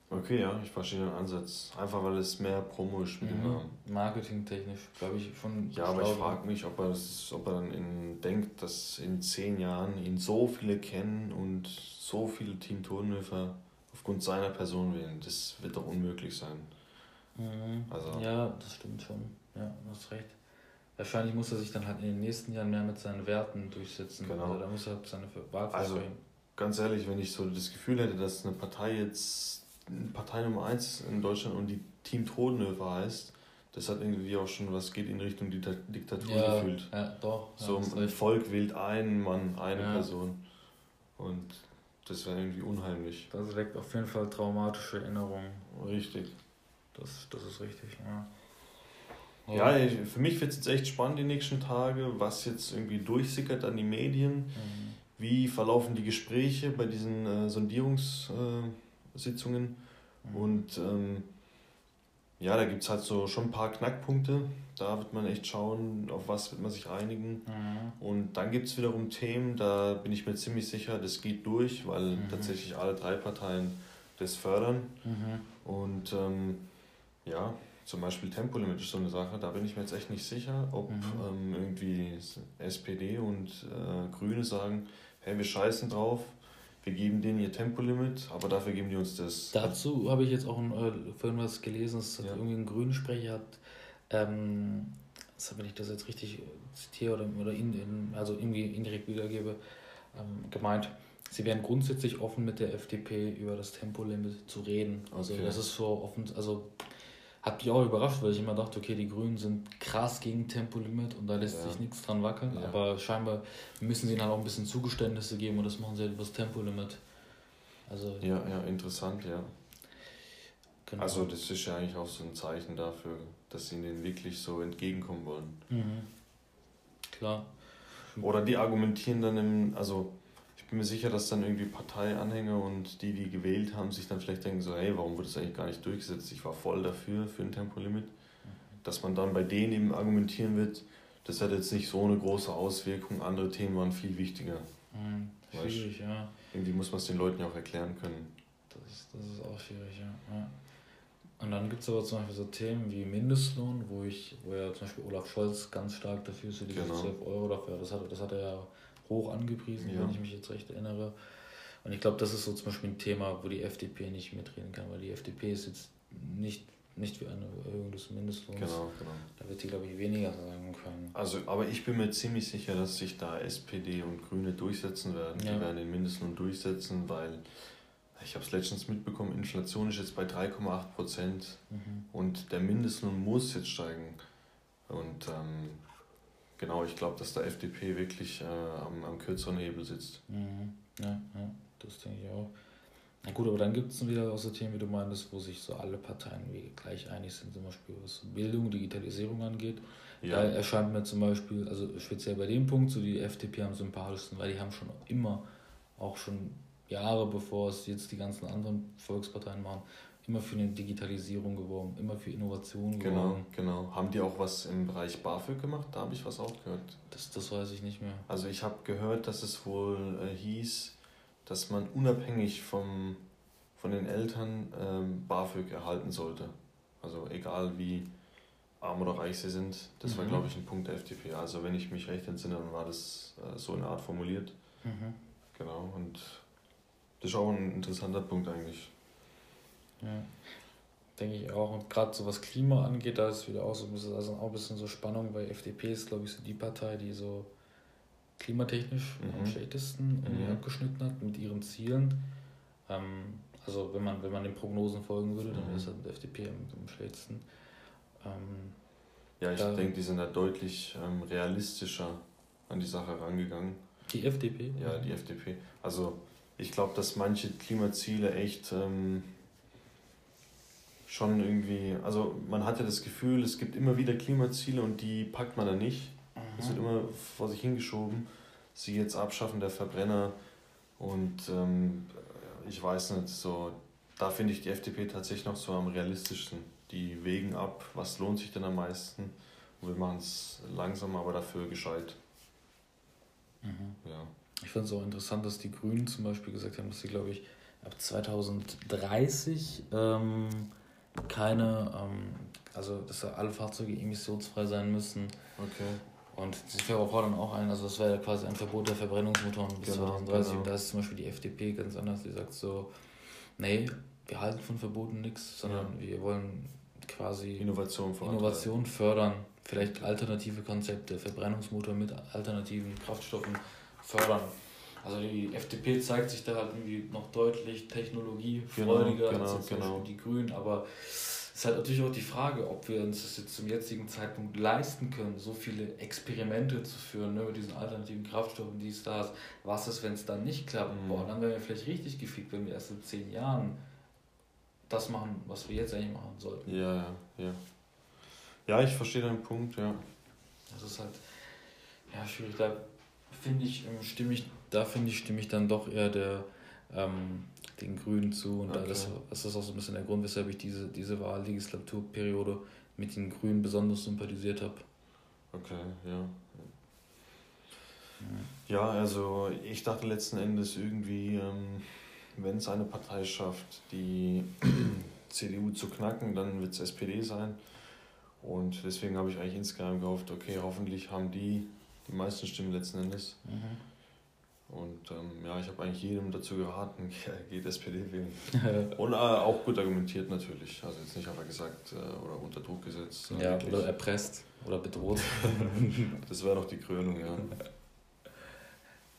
Okay, ja, ich verstehe den Ansatz. Einfach weil es mehr Promo ist mit mhm. dem Namen. Marketingtechnisch, glaube ich, schon. Ja, aber ich frage mich, ob er, das, ob er dann in, denkt, dass in zehn Jahren ihn so viele kennen und so viele Team Tonhöfer aufgrund seiner Person wählen. Das wird doch unmöglich sein. Mhm. Also, ja, das stimmt schon. Ja, du hast recht. Wahrscheinlich muss er sich dann halt in den nächsten Jahren mehr mit seinen Werten durchsetzen. Genau. Also da muss er halt seine Wahl Also, ganz ehrlich, wenn ich so das Gefühl hätte, dass eine Partei jetzt Partei Nummer 1 in Deutschland und die Team Todenhöfer heißt, das hat irgendwie auch schon was geht in Richtung Diktatur ja, gefühlt. Ja, doch. So ja, ein Volk wählt einen Mann, eine ja. Person. Und das wäre irgendwie unheimlich. Das weckt auf jeden Fall traumatische Erinnerungen. Richtig. Das, das ist richtig, ja. Ja, für mich wird es jetzt echt spannend die nächsten Tage, was jetzt irgendwie durchsickert an die Medien. Mhm. Wie verlaufen die Gespräche bei diesen äh, Sondierungs- äh, Sitzungen. Und ähm, ja, da gibt es halt so schon ein paar Knackpunkte. Da wird man echt schauen, auf was wird man sich einigen. Mhm. Und dann gibt es wiederum Themen, da bin ich mir ziemlich sicher, das geht durch, weil mhm. tatsächlich alle drei Parteien das fördern. Mhm. Und ähm, ja, zum Beispiel Tempolimit ist so eine Sache, da bin ich mir jetzt echt nicht sicher, ob mhm. ähm, irgendwie SPD und äh, Grüne sagen, hey, wir scheißen drauf, wir geben denen ihr Tempolimit, aber dafür geben die uns das. Dazu habe ich jetzt auch ein, äh, vorhin was gelesen, dass ja. irgendwie ein grünen Sprecher hat, ähm, wenn ich das jetzt richtig zitiere oder, oder in, in, also irgendwie indirekt wiedergebe, ähm, gemeint, sie wären grundsätzlich offen mit der FDP über das Tempolimit zu reden. Also okay. das ist so offen, also hat mich auch überrascht, weil ich immer dachte, okay, die Grünen sind krass gegen Tempolimit und da lässt ja. sich nichts dran wackeln. Ja. Aber scheinbar müssen sie ihnen halt auch ein bisschen Zugeständnisse geben und das machen sie halt über das Tempolimit. Also, ja, ja, interessant, ja. Genau. Also das ist ja eigentlich auch so ein Zeichen dafür, dass sie ihnen wirklich so entgegenkommen wollen. Mhm. Klar. Oder die argumentieren dann im, also bin mir sicher, dass dann irgendwie Parteianhänger und die, die gewählt haben, sich dann vielleicht denken so, hey, warum wurde das eigentlich gar nicht durchgesetzt? Ich war voll dafür, für ein Tempolimit. Dass man dann bei denen eben argumentieren wird, das hat jetzt nicht so eine große Auswirkung, andere Themen waren viel wichtiger. Mhm, schwierig, ja. Irgendwie muss man es den Leuten ja auch erklären können. Das ist, das ist auch schwierig, ja. ja. Und dann gibt es aber zum Beispiel so Themen wie Mindestlohn, wo ich, wo ja zum Beispiel Olaf Scholz ganz stark dafür ist, für diese genau. 12 Euro dafür. Das hat, das hat er ja hoch angepriesen, ja. wenn ich mich jetzt recht erinnere. Und ich glaube, das ist so zum Beispiel ein Thema, wo die FDP nicht mitreden kann, weil die FDP ist jetzt nicht, nicht für eine Erhöhung des Mindestlohns. Genau, genau. Da wird sie, glaube ich, weniger sagen können. Also, aber ich bin mir ziemlich sicher, dass sich da SPD und Grüne durchsetzen werden. Ja. Die werden den Mindestlohn durchsetzen, weil ich habe es letztens mitbekommen, Inflation ist jetzt bei 3,8 Prozent mhm. und der Mindestlohn muss jetzt steigen. Und ähm, Genau, ich glaube, dass der FDP wirklich äh, am, am kürzeren Hebel sitzt. Mhm. Ja, ja, das denke ich auch. Na gut, aber dann gibt es wieder auch so Themen, wie du meintest, wo sich so alle Parteien gleich einig sind, zum Beispiel was Bildung, Digitalisierung angeht. Ja. Da erscheint mir zum Beispiel, also speziell bei dem Punkt, so die FDP am sympathischsten, weil die haben schon immer, auch schon Jahre bevor es jetzt die ganzen anderen Volksparteien machen, immer für eine Digitalisierung geworben, immer für Innovation genau, geworben. Genau, genau. Haben die auch was im Bereich BAföG gemacht? Da habe ich was auch gehört. Das, das weiß ich nicht mehr. Also ich habe gehört, dass es wohl äh, hieß, dass man unabhängig vom, von den Eltern ähm, BAföG erhalten sollte. Also egal wie arm oder reich sie sind. Das mhm. war, glaube ich, ein Punkt der FDP. Also wenn ich mich recht entsinne, dann war das äh, so eine Art formuliert. Mhm. Genau, und das ist auch ein interessanter Punkt eigentlich. Ja, denke ich auch. Und gerade so was Klima angeht, da ist wieder auch so ein bisschen, also auch ein bisschen so Spannung, weil FDP ist, glaube ich, so die Partei, die so klimatechnisch mhm. am schlechtesten mhm. abgeschnitten hat mit ihren Zielen. Ähm, also wenn man, wenn man den Prognosen folgen würde, dann wäre es mhm. halt FDP am, am schlechtesten. Ähm, ja, ich denke, die sind da deutlich ähm, realistischer an die Sache rangegangen. Die FDP? Ja, die FDP. Also ich glaube, dass manche Klimaziele echt ähm, schon irgendwie, also man hat ja das Gefühl, es gibt immer wieder Klimaziele und die packt man dann nicht. Es wird immer vor sich hingeschoben. Sie jetzt abschaffen der Verbrenner und ähm, ich weiß nicht, so da finde ich die FDP tatsächlich noch so am realistischsten. Die wägen ab, was lohnt sich denn am meisten und wir machen es langsam, aber dafür gescheit. Mhm. Ja. Ich finde es auch interessant, dass die Grünen zum Beispiel gesagt haben, dass sie, glaube ich, ab 2030 ähm, keine, ähm, also dass alle Fahrzeuge emissionsfrei sein müssen. Okay. Und sie fordern auch ein, also das wäre quasi ein Verbot der Verbrennungsmotoren bis genau, 2030. Genau. Und da ist zum Beispiel die FDP ganz anders, die sagt so, nee, wir halten von Verboten nichts, sondern ja. wir wollen quasi Innovation, Innovation fördern, vielleicht alternative Konzepte, Verbrennungsmotor mit alternativen Kraftstoffen fördern. Also die FDP zeigt sich da halt irgendwie noch deutlich technologiefreudiger genau, genau, als genau. die Grünen, aber es ist halt natürlich auch die Frage, ob wir uns das jetzt zum jetzigen Zeitpunkt leisten können, so viele Experimente zu führen ne, mit diesen alternativen Kraftstoffen, die es da ist. Was ist, wenn es dann nicht klappt? Mhm. Boah, dann wären wir vielleicht richtig gefickt, wenn wir erst in zehn Jahren das machen, was wir jetzt eigentlich machen sollten. Ja, ja, ja. Ja, ich verstehe deinen Punkt, ja. Das ist halt, ja, schwierig. Da finde ich, ähm, stimme ich, da finde ich, stimme ich dann doch eher der ähm, den Grünen zu. Und okay. das, das ist auch so ein bisschen der Grund, weshalb ich diese, diese Wahllegislaturperiode mit den Grünen besonders sympathisiert habe. Okay, ja. Ja, also ich dachte letzten Endes irgendwie, ähm, wenn es eine Partei schafft, die CDU zu knacken, dann wird es SPD sein. Und deswegen habe ich eigentlich insgeheim gehofft, okay, hoffentlich haben die die meisten Stimmen letzten Endes. Mhm. Und ähm, ja, ich habe eigentlich jedem dazu geraten, geht SPD wählen. Und äh, auch gut argumentiert natürlich. Also jetzt nicht einfach gesagt äh, oder unter Druck gesetzt. Ja, wirklich. oder erpresst oder bedroht. das wäre doch die Krönung, ja.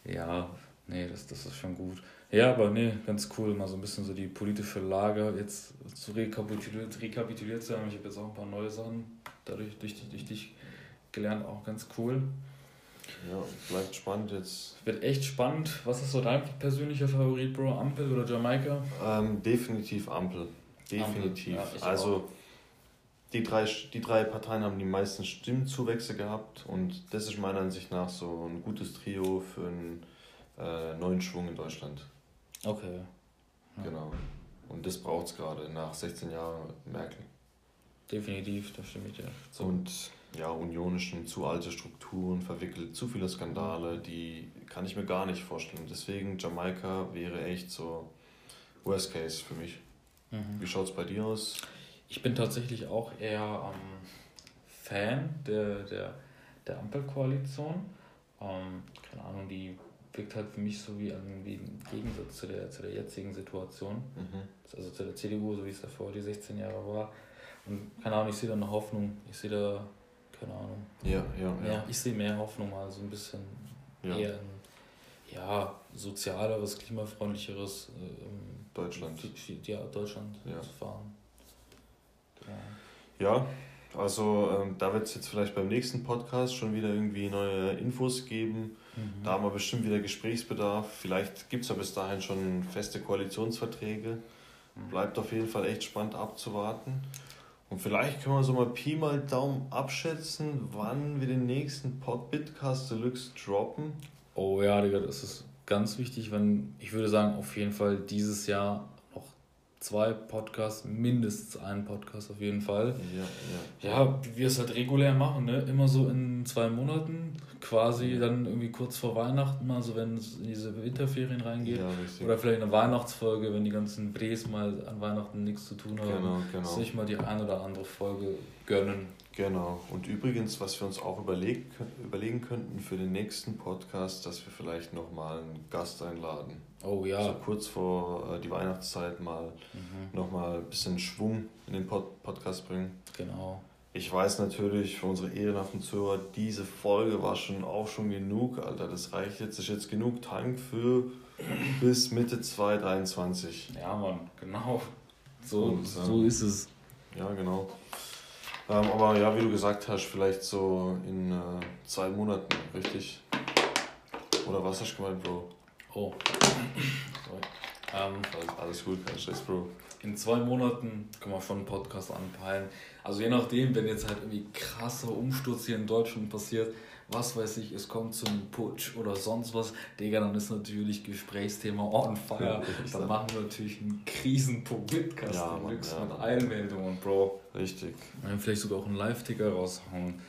Ja, nee, das, das ist schon gut. Ja, aber nee, ganz cool, mal so ein bisschen so die politische Lage jetzt zu rekapituliert, rekapituliert zu haben. Ich habe jetzt auch ein paar neue Sachen dadurch durch, durch dich gelernt, auch ganz cool. Ja, bleibt spannend jetzt. Wird echt spannend. Was ist so dein persönlicher Favorit, Bro? Ampel oder Jamaika? Ähm, definitiv Ampel. Definitiv. Ampel. Ja, also die drei, die drei Parteien haben die meisten Stimmzuwächse gehabt und das ist meiner Ansicht nach so ein gutes Trio für einen äh, neuen Schwung in Deutschland. Okay. Ja. Genau. Und das braucht es gerade nach 16 Jahren Merkel. Definitiv, da stimme ich dir. So. Und ja, unionischen, zu alte Strukturen verwickelt, zu viele Skandale, die kann ich mir gar nicht vorstellen. Deswegen Jamaika wäre echt so Worst Case für mich. Mhm. Wie schaut es bei dir aus? Ich bin tatsächlich auch eher ähm, Fan der, der, der Ampelkoalition. Ähm, keine Ahnung, die wirkt halt für mich so wie irgendwie im Gegensatz zu der, zu der jetzigen Situation. Mhm. Also zu der CDU, so wie es davor die 16 Jahre war. Und keine Ahnung, ich sehe da eine Hoffnung. Ich sehe da, keine Ahnung. Ja, ja, mehr, ja. Ich sehe mehr Hoffnung mal, so ein bisschen ja. eher ein ja, sozialeres, klimafreundlicheres ähm, Deutschland. Ja, Deutschland ja. zu fahren. Ja, also ähm, da wird es jetzt vielleicht beim nächsten Podcast schon wieder irgendwie neue Infos geben. Mhm. Da haben wir bestimmt wieder Gesprächsbedarf. Vielleicht gibt es ja bis dahin schon feste Koalitionsverträge. Mhm. Bleibt auf jeden Fall echt spannend abzuwarten. Und vielleicht können wir so mal Pi mal Daumen abschätzen, wann wir den nächsten Podbitcast Deluxe droppen. Oh ja, Digga, das ist ganz wichtig, wenn ich würde sagen, auf jeden Fall dieses Jahr zwei Podcasts, mindestens einen Podcast auf jeden Fall. Ja, ja. ja wie wir es halt regulär machen, ne? immer so in zwei Monaten, quasi dann irgendwie kurz vor Weihnachten, also wenn es in diese Winterferien reingeht. Ja, Oder vielleicht eine Weihnachtsfolge, wenn die ganzen Brees mal an Weihnachten nichts zu tun haben. Genau, genau. Sich mal die eine oder andere Folge gönnen. Genau. Und übrigens, was wir uns auch überleg, überlegen könnten für den nächsten Podcast, dass wir vielleicht nochmal einen Gast einladen. Oh ja. So kurz vor äh, die Weihnachtszeit mal mhm. nochmal ein bisschen Schwung in den Pod Podcast bringen. Genau. Ich weiß natürlich für unsere ehrenhaften Zuhörer, diese Folge war schon auch schon genug, Alter. Das reicht jetzt, ist jetzt genug Tank für bis Mitte 2023. Ja, Mann, genau. So, Und, ähm, so ist es. Ja, genau. Ähm, aber ja, wie du gesagt hast, vielleicht so in äh, zwei Monaten, richtig? Oder was hast du gemeint, Bro? Oh. Sorry. Ähm, alles, alles gut, kein Stress, Bro. In zwei Monaten können wir schon einen Podcast anpeilen. Also je nachdem, wenn jetzt halt irgendwie krasser Umsturz hier in Deutschland passiert, was weiß ich, es kommt zum Putsch oder sonst was, Digga, dann ist natürlich Gesprächsthema on fire. Ja, dann machen wir natürlich einen Krisenpunkt-Podcast ja, Mann, ja, mit Eilmeldungen, Bro. Richtig. Und vielleicht sogar auch einen Live-Ticker raushauen.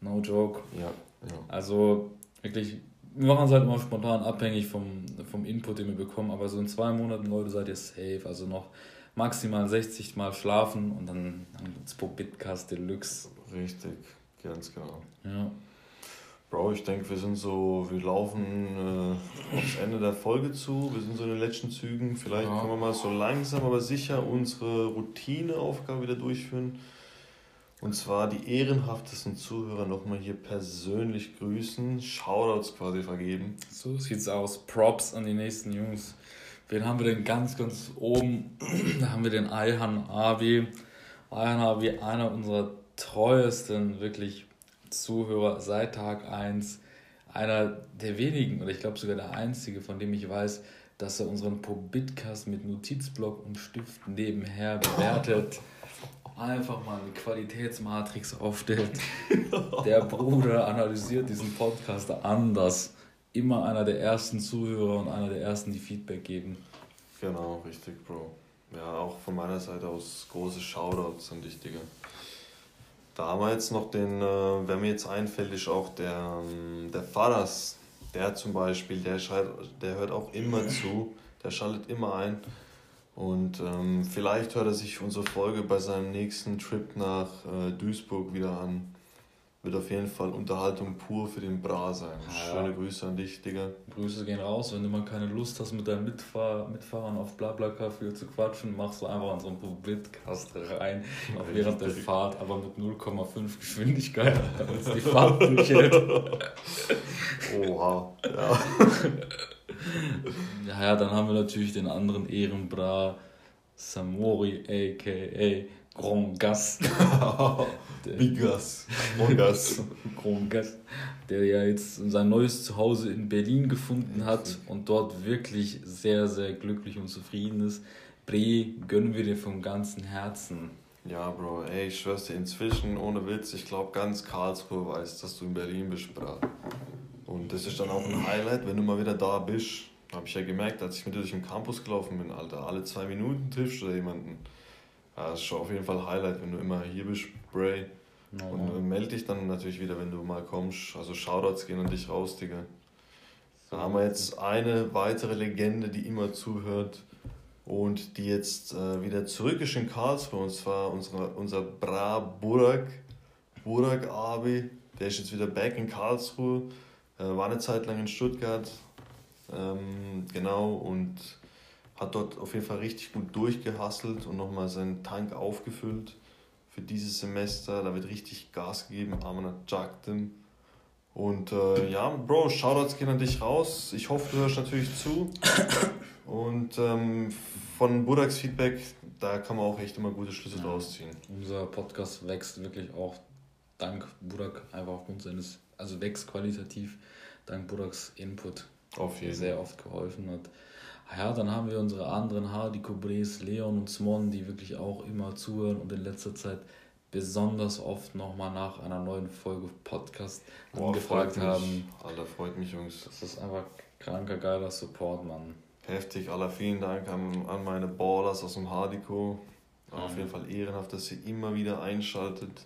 No joke. Ja, ja. Also wirklich, wir machen es halt immer spontan abhängig vom, vom Input, den wir bekommen, aber so in zwei Monaten, Leute, seid ihr safe. Also noch maximal 60 Mal schlafen und dann, dann gibt es Bitcast Deluxe. Richtig, ganz genau. Ja. Bro, ich denke, wir sind so, wir laufen äh, aufs Ende der Folge zu. Wir sind so in den letzten Zügen. Vielleicht ja. können wir mal so langsam, aber sicher unsere Routineaufgabe wieder durchführen. Und zwar die ehrenhaftesten Zuhörer nochmal hier persönlich grüßen, Shoutouts quasi vergeben. So sieht's aus. Props an die nächsten Jungs. Wen haben wir denn ganz, ganz oben? da haben wir den Ayhan Abi. Ayhan Abi, einer unserer treuesten, wirklich Zuhörer seit Tag 1 einer der wenigen, oder ich glaube sogar der einzige, von dem ich weiß, dass er unseren Pobitcast mit Notizblock und Stift nebenher bewertet. Einfach mal eine Qualitätsmatrix aufstellt. Der Bruder analysiert diesen Podcast anders. Immer einer der ersten Zuhörer und einer der ersten, die Feedback geben. Genau, richtig, Bro. Ja, auch von meiner Seite aus große Shoutouts an dich, Digga. Da haben wir jetzt noch den, äh, wer mir jetzt einfällt, ist auch der, ähm, der Faras. Der zum Beispiel, der, schalt, der hört auch immer zu, der schaltet immer ein. Und ähm, vielleicht hört er sich unsere Folge bei seinem nächsten Trip nach äh, Duisburg wieder an. Wird auf jeden Fall Unterhaltung pur für den Bra sein. Ja. Schöne Grüße an dich, Digga. Grüße gehen raus. Wenn du mal keine Lust hast, mit deinen Mitfahr Mitfahrern auf Blabla-Café zu quatschen, machst du einfach an so einen Podcast rein, auch während der Fahrt, aber mit 0,5 Geschwindigkeit, damit die Fahrt durchhält. Oha, ja. ja, ja, dann haben wir natürlich den anderen Ehrenbra, Samori, a.k.a. Grand Gas. Big Gas. Grand Gas. Grand Gas. Der ja jetzt sein neues Zuhause in Berlin gefunden hat und dort wirklich sehr, sehr glücklich und zufrieden ist. Bre, gönnen wir dir vom ganzen Herzen. Ja, Bro, ey, ich schwör's dir, inzwischen, ohne Witz, ich glaube, ganz Karlsruhe weiß, dass du in Berlin bist, Bra. Und das ist dann auch ein Highlight, wenn du mal wieder da bist. Habe ich ja gemerkt, als ich mit dir durch den Campus gelaufen bin, Alter. Alle zwei Minuten triffst du da jemanden. Ja, das ist schon auf jeden Fall Highlight, wenn du immer hier bist, Bray. No, und no. melde dich dann natürlich wieder, wenn du mal kommst. Also Shoutouts gehen an dich raus, Digga. Da haben wir jetzt eine weitere Legende, die immer zuhört und die jetzt äh, wieder zurück ist in Karlsruhe. Und zwar unsere, unser Bra Burak, Burak Abi. Der ist jetzt wieder back in Karlsruhe. Äh, war eine Zeit lang in Stuttgart. Ähm, genau, und hat dort auf jeden Fall richtig gut durchgehasselt und nochmal seinen Tank aufgefüllt für dieses Semester. Da wird richtig Gas gegeben, Amana Jagdim. Und äh, ja, Bro, Shoutouts gehen an dich raus. Ich hoffe, du hörst natürlich zu. Und ähm, von Budaks Feedback, da kann man auch echt immer gute Schlüsse ja. draus ziehen. Unser Podcast wächst wirklich auch dank Budak, einfach aufgrund seines, also wächst qualitativ dank Budaks Input. Auf jeden. Fall. Sehr oft geholfen hat. Ja, dann haben wir unsere anderen Hardcore-Bres, Leon und Smon, die wirklich auch immer zuhören und in letzter Zeit besonders oft nochmal nach einer neuen Folge Podcast Boah, angefragt haben. Alter, freut mich, Jungs. Das ist einfach kranker, geiler Support, Mann. Heftig, aller vielen Dank an, an meine Ballers aus dem. Mhm. Auf jeden Fall ehrenhaft, dass ihr immer wieder einschaltet.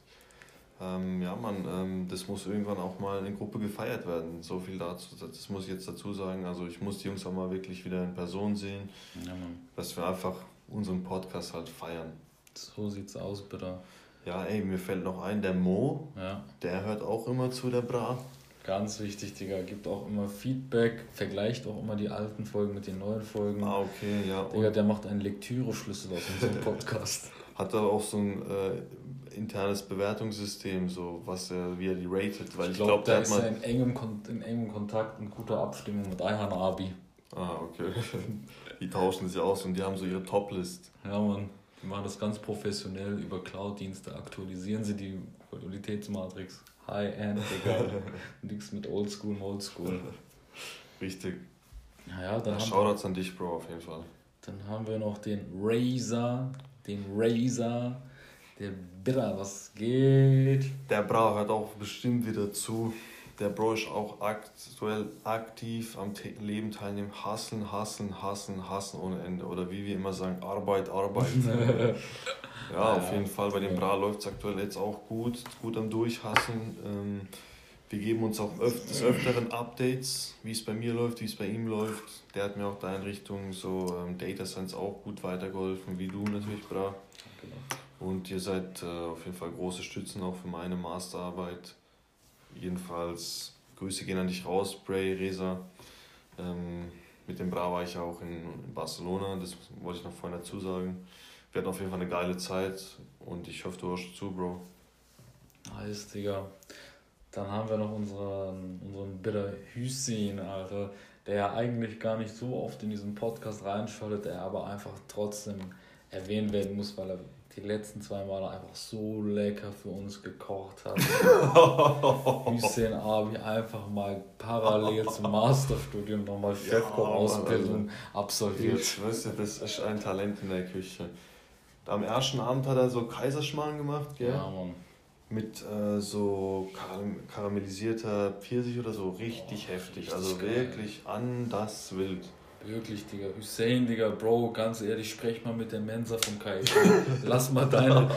Ähm, ja, man, ähm, das muss irgendwann auch mal in Gruppe gefeiert werden. So viel dazu, das muss ich jetzt dazu sagen. Also ich muss die Jungs auch mal wirklich wieder in Person sehen, ja, dass wir einfach unseren Podcast halt feiern. So sieht's aus, bitte. Ja, ey, mir fällt noch ein, der Mo, ja. der hört auch immer zu der Bra. Ganz wichtig, Digga. Gibt auch immer Feedback, vergleicht auch immer die alten Folgen mit den neuen Folgen. Ah, okay, ja. Digga, der macht einen Lektüre-Schlüssel aus unserem Podcast. Hat er auch so ein äh, internes Bewertungssystem, so was er, wie er die rated. Weil ich glaube, glaub, der ist in engem, in engem Kontakt und guter Abstimmung mit Ayhan Abi. Ah, okay. die tauschen sich aus und die haben so ihre Top-List. Ja, Mann. Die machen das ganz professionell über Cloud-Dienste, aktualisieren sie die Qualitätsmatrix. High-End, egal. Nichts mit Oldschool, Oldschool. Richtig. Naja, dann ja, Shoutouts an dich, Bro, auf jeden Fall. Dann haben wir noch den Razer, den Razer der Bra, was geht? Der Bra hört auch bestimmt wieder zu. Der Bro ist auch aktuell aktiv am Leben teilnehmen. Hasseln, hasseln, hasseln, hasseln ohne Ende. Oder wie wir immer sagen, Arbeit, Arbeit. ja, ja, auf jeden Fall. Bei dem Bra läuft es aktuell jetzt auch gut. Gut am Durchhasseln. Ähm, wir geben uns auch öf des Öfteren Updates, wie es bei mir läuft, wie es bei ihm läuft. Der hat mir auch da in Richtung so ähm, Data Science auch gut weitergeholfen, wie du natürlich, Bra. Genau. Und ihr seid äh, auf jeden Fall große Stützen auch für meine Masterarbeit. Jedenfalls Grüße gehen an dich raus, Bray, Reza. Ähm, mit dem Bra war ich auch in, in Barcelona, das wollte ich noch vorhin dazu sagen. Wir hatten auf jeden Fall eine geile Zeit und ich hoffe, du hörst zu, Bro. Nice, Digga. Dann haben wir noch unseren, unseren Bitter Hüseyin, Alter, der ja eigentlich gar nicht so oft in diesen Podcast reinschaltet, der aber einfach trotzdem erwähnt werden muss, weil er die letzten zwei Male einfach so lecker für uns gekocht hat. Hüseyin Abi einfach mal parallel zum Masterstudium nochmal Chefkoch-Ausbildung ja, absolviert. Ich weiß das ist ein Talent in der Küche. Am ersten Abend hat er so Kaiserschmarrn gemacht, gell? Ja, Mann. Mit äh, so karamellisierter Pfirsich oder so, richtig oh, heftig. Also geil. wirklich an das Wild. Wirklich, Digga. Hussein, Digga, Bro, ganz ehrlich, sprech mal mit der Mensa vom Kai. lass mal deine,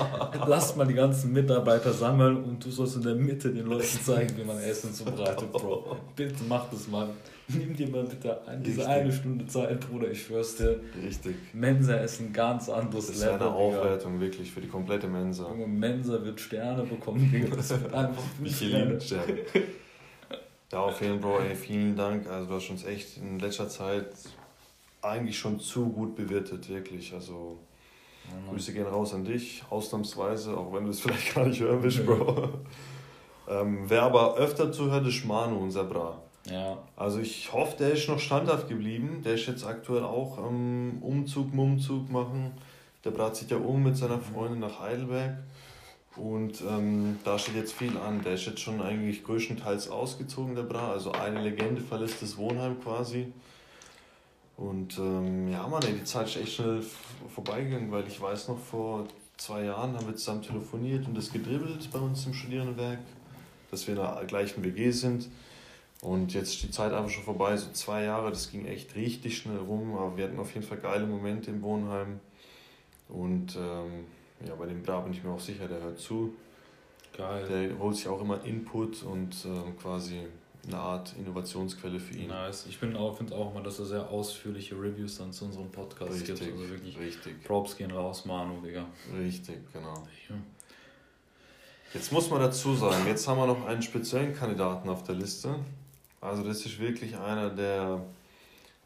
lass mal die ganzen Mitarbeiter sammeln und du sollst in der Mitte den Leuten zeigen, wie man Essen zubereitet, Bro. Bitte mach das mal. Nimm dir mal bitte ein, diese Richtig. eine Stunde Zeit, Bruder, ich schwör's dir. Richtig. Mensa ist ein ganz anderes das Level. Das ist eine Aufwertung, Digga. wirklich, für die komplette Mensa. Junge, Mensa wird Sterne bekommen, Digga. Das wird einfach Michelin Sterne. Ja, auf jeden Fall, Bro, ey, vielen Dank. Also du hast uns echt in letzter Zeit eigentlich schon zu gut bewirtet, wirklich. Also mhm. Grüße gehen raus an dich, ausnahmsweise, auch wenn du es vielleicht gar nicht hören willst, Bro. ähm, wer aber öfter zuhört, ist Manu, unser Bra. Ja. Also ich hoffe, der ist noch standhaft geblieben. Der ist jetzt aktuell auch am ähm, Umzug, Mumzug machen. Der Brat zieht ja um mit seiner Freundin nach Heidelberg. Und ähm, da steht jetzt viel an. Der ist jetzt schon eigentlich größtenteils ausgezogen, der Bra. Also eine Legende verlässt das Wohnheim quasi. Und ähm, ja, Mann, ey, die Zeit ist echt schnell vorbeigegangen, weil ich weiß noch, vor zwei Jahren haben wir zusammen telefoniert und das gedribbelt bei uns im Studierendenwerk, dass wir in der gleichen WG sind. Und jetzt ist die Zeit einfach schon vorbei, so zwei Jahre, das ging echt richtig schnell rum, aber wir hatten auf jeden Fall geile Momente im Wohnheim. Und ähm, ja, bei dem Bra bin ich mir auch sicher, der hört zu. Geil. Der holt sich auch immer Input und ähm, quasi eine Art Innovationsquelle für ihn. Nice. Ich finde auch, find auch immer, dass er sehr ausführliche Reviews dann zu unserem Podcast richtig, gibt. Also wirklich richtig. Props gehen raus, Manu, Digga. Richtig, genau. Ja. Jetzt muss man dazu sagen, jetzt haben wir noch einen speziellen Kandidaten auf der Liste. Also das ist wirklich einer, der,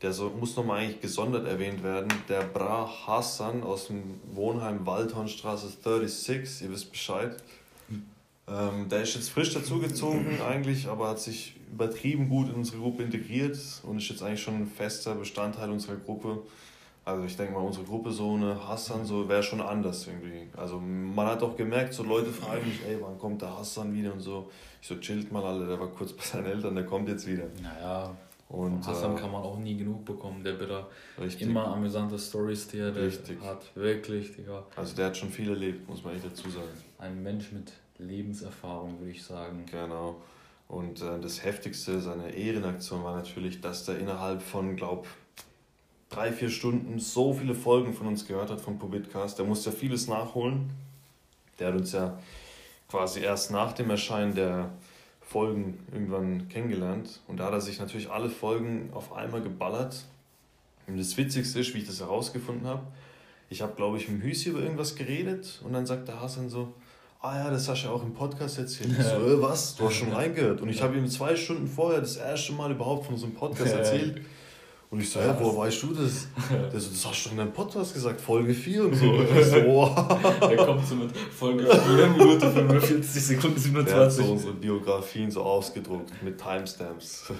der so, muss nochmal eigentlich gesondert erwähnt werden. Der Bra Hassan aus dem Wohnheim Waldhornstraße 36, ihr wisst Bescheid. Ähm, der ist jetzt frisch dazugezogen eigentlich, aber hat sich übertrieben gut in unsere Gruppe integriert und ist jetzt eigentlich schon ein fester Bestandteil unserer Gruppe. Also ich denke mal, unsere Gruppe so eine Hassan so wäre schon anders irgendwie. Also man hat auch gemerkt, so Leute fragen mich, ey, wann kommt der Hassan wieder und so. Ich so, chillt mal alle, der war kurz bei seinen Eltern, der kommt jetzt wieder. Naja, und Hassan äh, kann man auch nie genug bekommen, der bitte immer amüsante Stories, die er der hat. Wirklich, Digga. Also der hat schon viel erlebt, muss man echt dazu sagen. Ein Mensch mit Lebenserfahrung, würde ich sagen. Genau. Und äh, das Heftigste seiner Ehrenaktion war natürlich, dass der innerhalb von, glaub, drei, vier Stunden so viele Folgen von uns gehört hat vom Pobitcast. Der musste ja vieles nachholen. Der hat uns ja quasi erst nach dem Erscheinen der Folgen irgendwann kennengelernt. Und da hat er sich natürlich alle Folgen auf einmal geballert. Und das Witzigste ist, wie ich das herausgefunden habe, ich habe, glaube ich, mit Hüsi über irgendwas geredet und dann sagt der Hasan so, ah ja, das hast du ja auch im Podcast erzählt. Ich so, äh, was? Du hast schon reingehört. Und ich habe ihm zwei Stunden vorher das erste Mal überhaupt von unserem Podcast erzählt. Und ich so, hä, woher weißt du das? Der so, das hast du doch in deinem Podcast gesagt, Folge 4 und so. Und ich so, wow. Der kommt so mit Folge 4, Minute 45 Sekunden 27. Der hat so unsere Biografien so ausgedruckt mit Timestamps.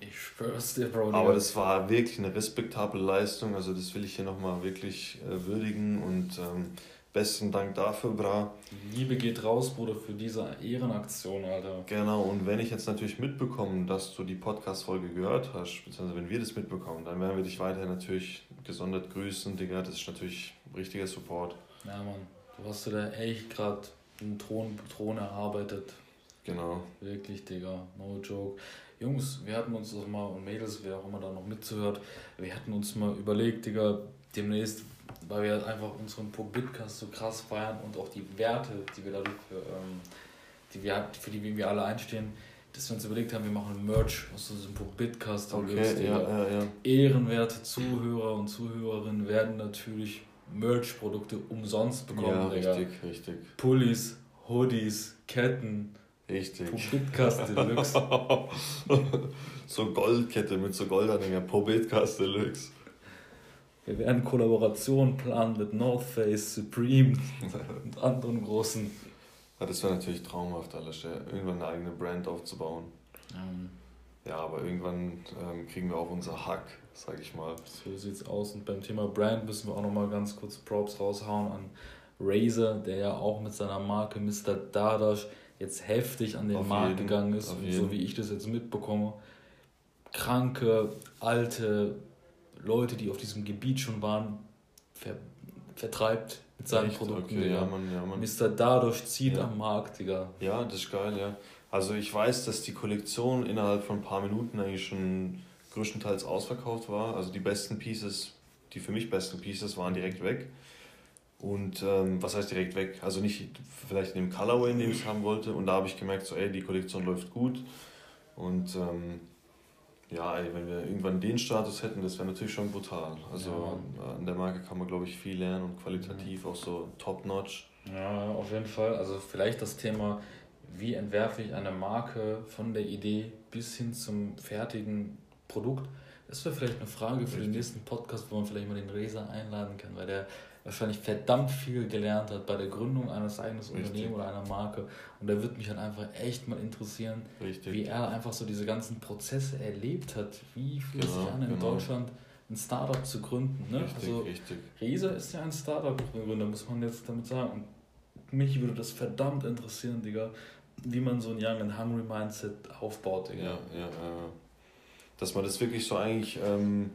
Ich schwör's dir, Bro. Aber das war wirklich eine respektable Leistung. Also das will ich hier nochmal wirklich äh, würdigen und ähm, Besten Dank dafür, Bra. Liebe geht raus, Bruder, für diese Ehrenaktion, Alter. Genau, und wenn ich jetzt natürlich mitbekomme, dass du die Podcast-Folge gehört hast, beziehungsweise wenn wir das mitbekommen, dann werden wir dich weiterhin natürlich gesondert grüßen, Digga. Das ist natürlich richtiger Support. Ja, Mann. Du hast dir da echt gerade einen Thron, Thron erarbeitet. Genau. Wirklich, Digga. No joke. Jungs, wir hatten uns das mal, und Mädels, wer auch immer da noch mitzuhört, wir hatten uns mal überlegt, Digga, demnächst weil wir einfach unseren Podcast so krass feiern und auch die Werte, die wir dadurch für, ähm, die wir, für die wir alle einstehen, dass wir uns überlegt haben, wir machen Merch aus diesem Bitcast. Okay, ja, ja, ja. Ehrenwerte Zuhörer und Zuhörerinnen werden natürlich Merch-Produkte umsonst bekommen. Ja, richtig, richtig. Pullis, Hoodies, Ketten. Richtig. Bitcast Deluxe. so Goldkette mit so Goldanhänger. Bitcast Deluxe. Wir werden Kollaborationen planen mit North Face, Supreme und anderen großen. Ja, das wäre natürlich traumhaft, alles, irgendwann eine eigene Brand aufzubauen. Ähm. Ja, aber irgendwann ähm, kriegen wir auch unser Hack, sag ich mal. So sieht's aus. Und beim Thema Brand müssen wir auch nochmal ganz kurz Props raushauen an Razer, der ja auch mit seiner Marke Mr. Dadash jetzt heftig an den Auf Markt jeden. gegangen ist. so wie ich das jetzt mitbekomme, kranke, alte Leute, die auf diesem Gebiet schon waren, ver vertreibt mit seinen Echt? Produkten. Okay, ja, Mann, ja, Mann. Mr. Dadurch zieht ja. am Markt, Digga. Ja, das ist geil, ja. Also ich weiß, dass die Kollektion innerhalb von ein paar Minuten eigentlich schon größtenteils ausverkauft war. Also die besten Pieces, die für mich besten Pieces waren direkt weg. Und ähm, was heißt direkt weg? Also nicht vielleicht in dem Colorway, in dem ich es haben wollte. Und da habe ich gemerkt, so ey, die Kollektion läuft gut. Und ähm, ja, ey, wenn wir irgendwann den Status hätten, das wäre natürlich schon brutal. Also ja. an der Marke kann man, glaube ich, viel lernen und qualitativ ja. auch so top-notch. Ja, auf jeden Fall. Also vielleicht das Thema, wie entwerfe ich eine Marke von der Idee bis hin zum fertigen Produkt. Das wäre vielleicht eine Frage für den nächsten Podcast, wo man vielleicht mal den Resa einladen kann, weil der wahrscheinlich verdammt viel gelernt hat bei der Gründung eines eigenen Unternehmens oder einer Marke. Und da würde mich halt einfach echt mal interessieren, Richtig. wie er einfach so diese ganzen Prozesse erlebt hat. Wie fühlt genau, sich an, in genau. Deutschland ein Startup zu gründen? Ne? Richtig, also, richtig. Resa ist ja ein Startup-Gründer, muss man jetzt damit sagen. Und mich würde das verdammt interessieren, Digga, wie man so ein Young and Hungry Mindset aufbaut, Digga. Ja, ja, ja. Dass man das wirklich so eigentlich, ähm,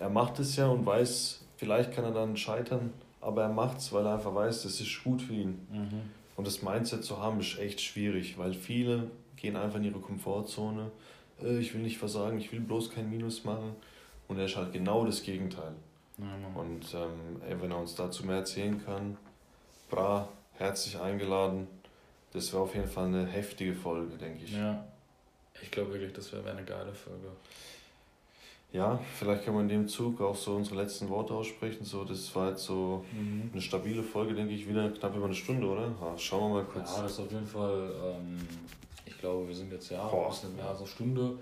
er macht es ja und weiß, Vielleicht kann er dann scheitern, aber er macht es, weil er einfach weiß, das ist gut für ihn. Mhm. Und das Mindset zu haben, ist echt schwierig, weil viele gehen einfach in ihre Komfortzone. Äh, ich will nicht versagen, ich will bloß kein Minus machen. Und er ist halt genau das Gegenteil. Mhm. Und ähm, ey, wenn er uns dazu mehr erzählen kann, bra, herzlich eingeladen. Das wäre auf jeden Fall eine heftige Folge, denke ich. Ja, ich glaube wirklich, das wäre eine geile Folge ja, vielleicht kann man in dem Zug auch so unsere letzten Worte aussprechen. So, das war jetzt so mhm. eine stabile Folge, denke ich, wieder knapp über eine Stunde, oder? Ja, schauen wir mal kurz. Ja, das ist auf jeden Fall, ähm, ich glaube, wir sind jetzt ja Boah. ein bisschen mehr als eine Stunde.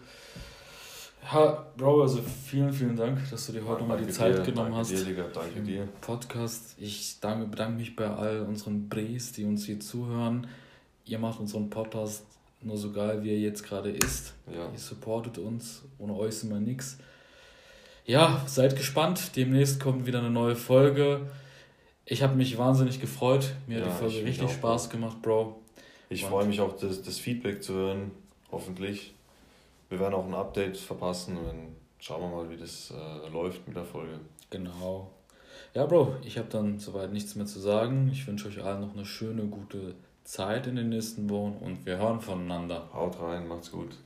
Ja, Bro, also vielen, vielen Dank, dass du dir heute mal die Zeit dir, genommen danke hast. Dir, Digga, danke dir. Podcast. Ich danke, bedanke mich bei all unseren Bres, die uns hier zuhören. Ihr macht unseren Podcast nur so geil, wie er jetzt gerade ist. Ja. Ihr supportet uns. Ohne euch sind wir nichts ja, seid gespannt. Demnächst kommt wieder eine neue Folge. Ich habe mich wahnsinnig gefreut. Mir ja, hat die Folge richtig Spaß auch. gemacht, Bro. Ich freue mich auch, das, das Feedback zu hören. Hoffentlich. Wir werden auch ein Update verpassen und dann schauen wir mal, wie das äh, läuft mit der Folge. Genau. Ja, Bro, ich habe dann soweit nichts mehr zu sagen. Ich wünsche euch allen noch eine schöne, gute Zeit in den nächsten Wochen und wir hören voneinander. Haut rein, macht's gut.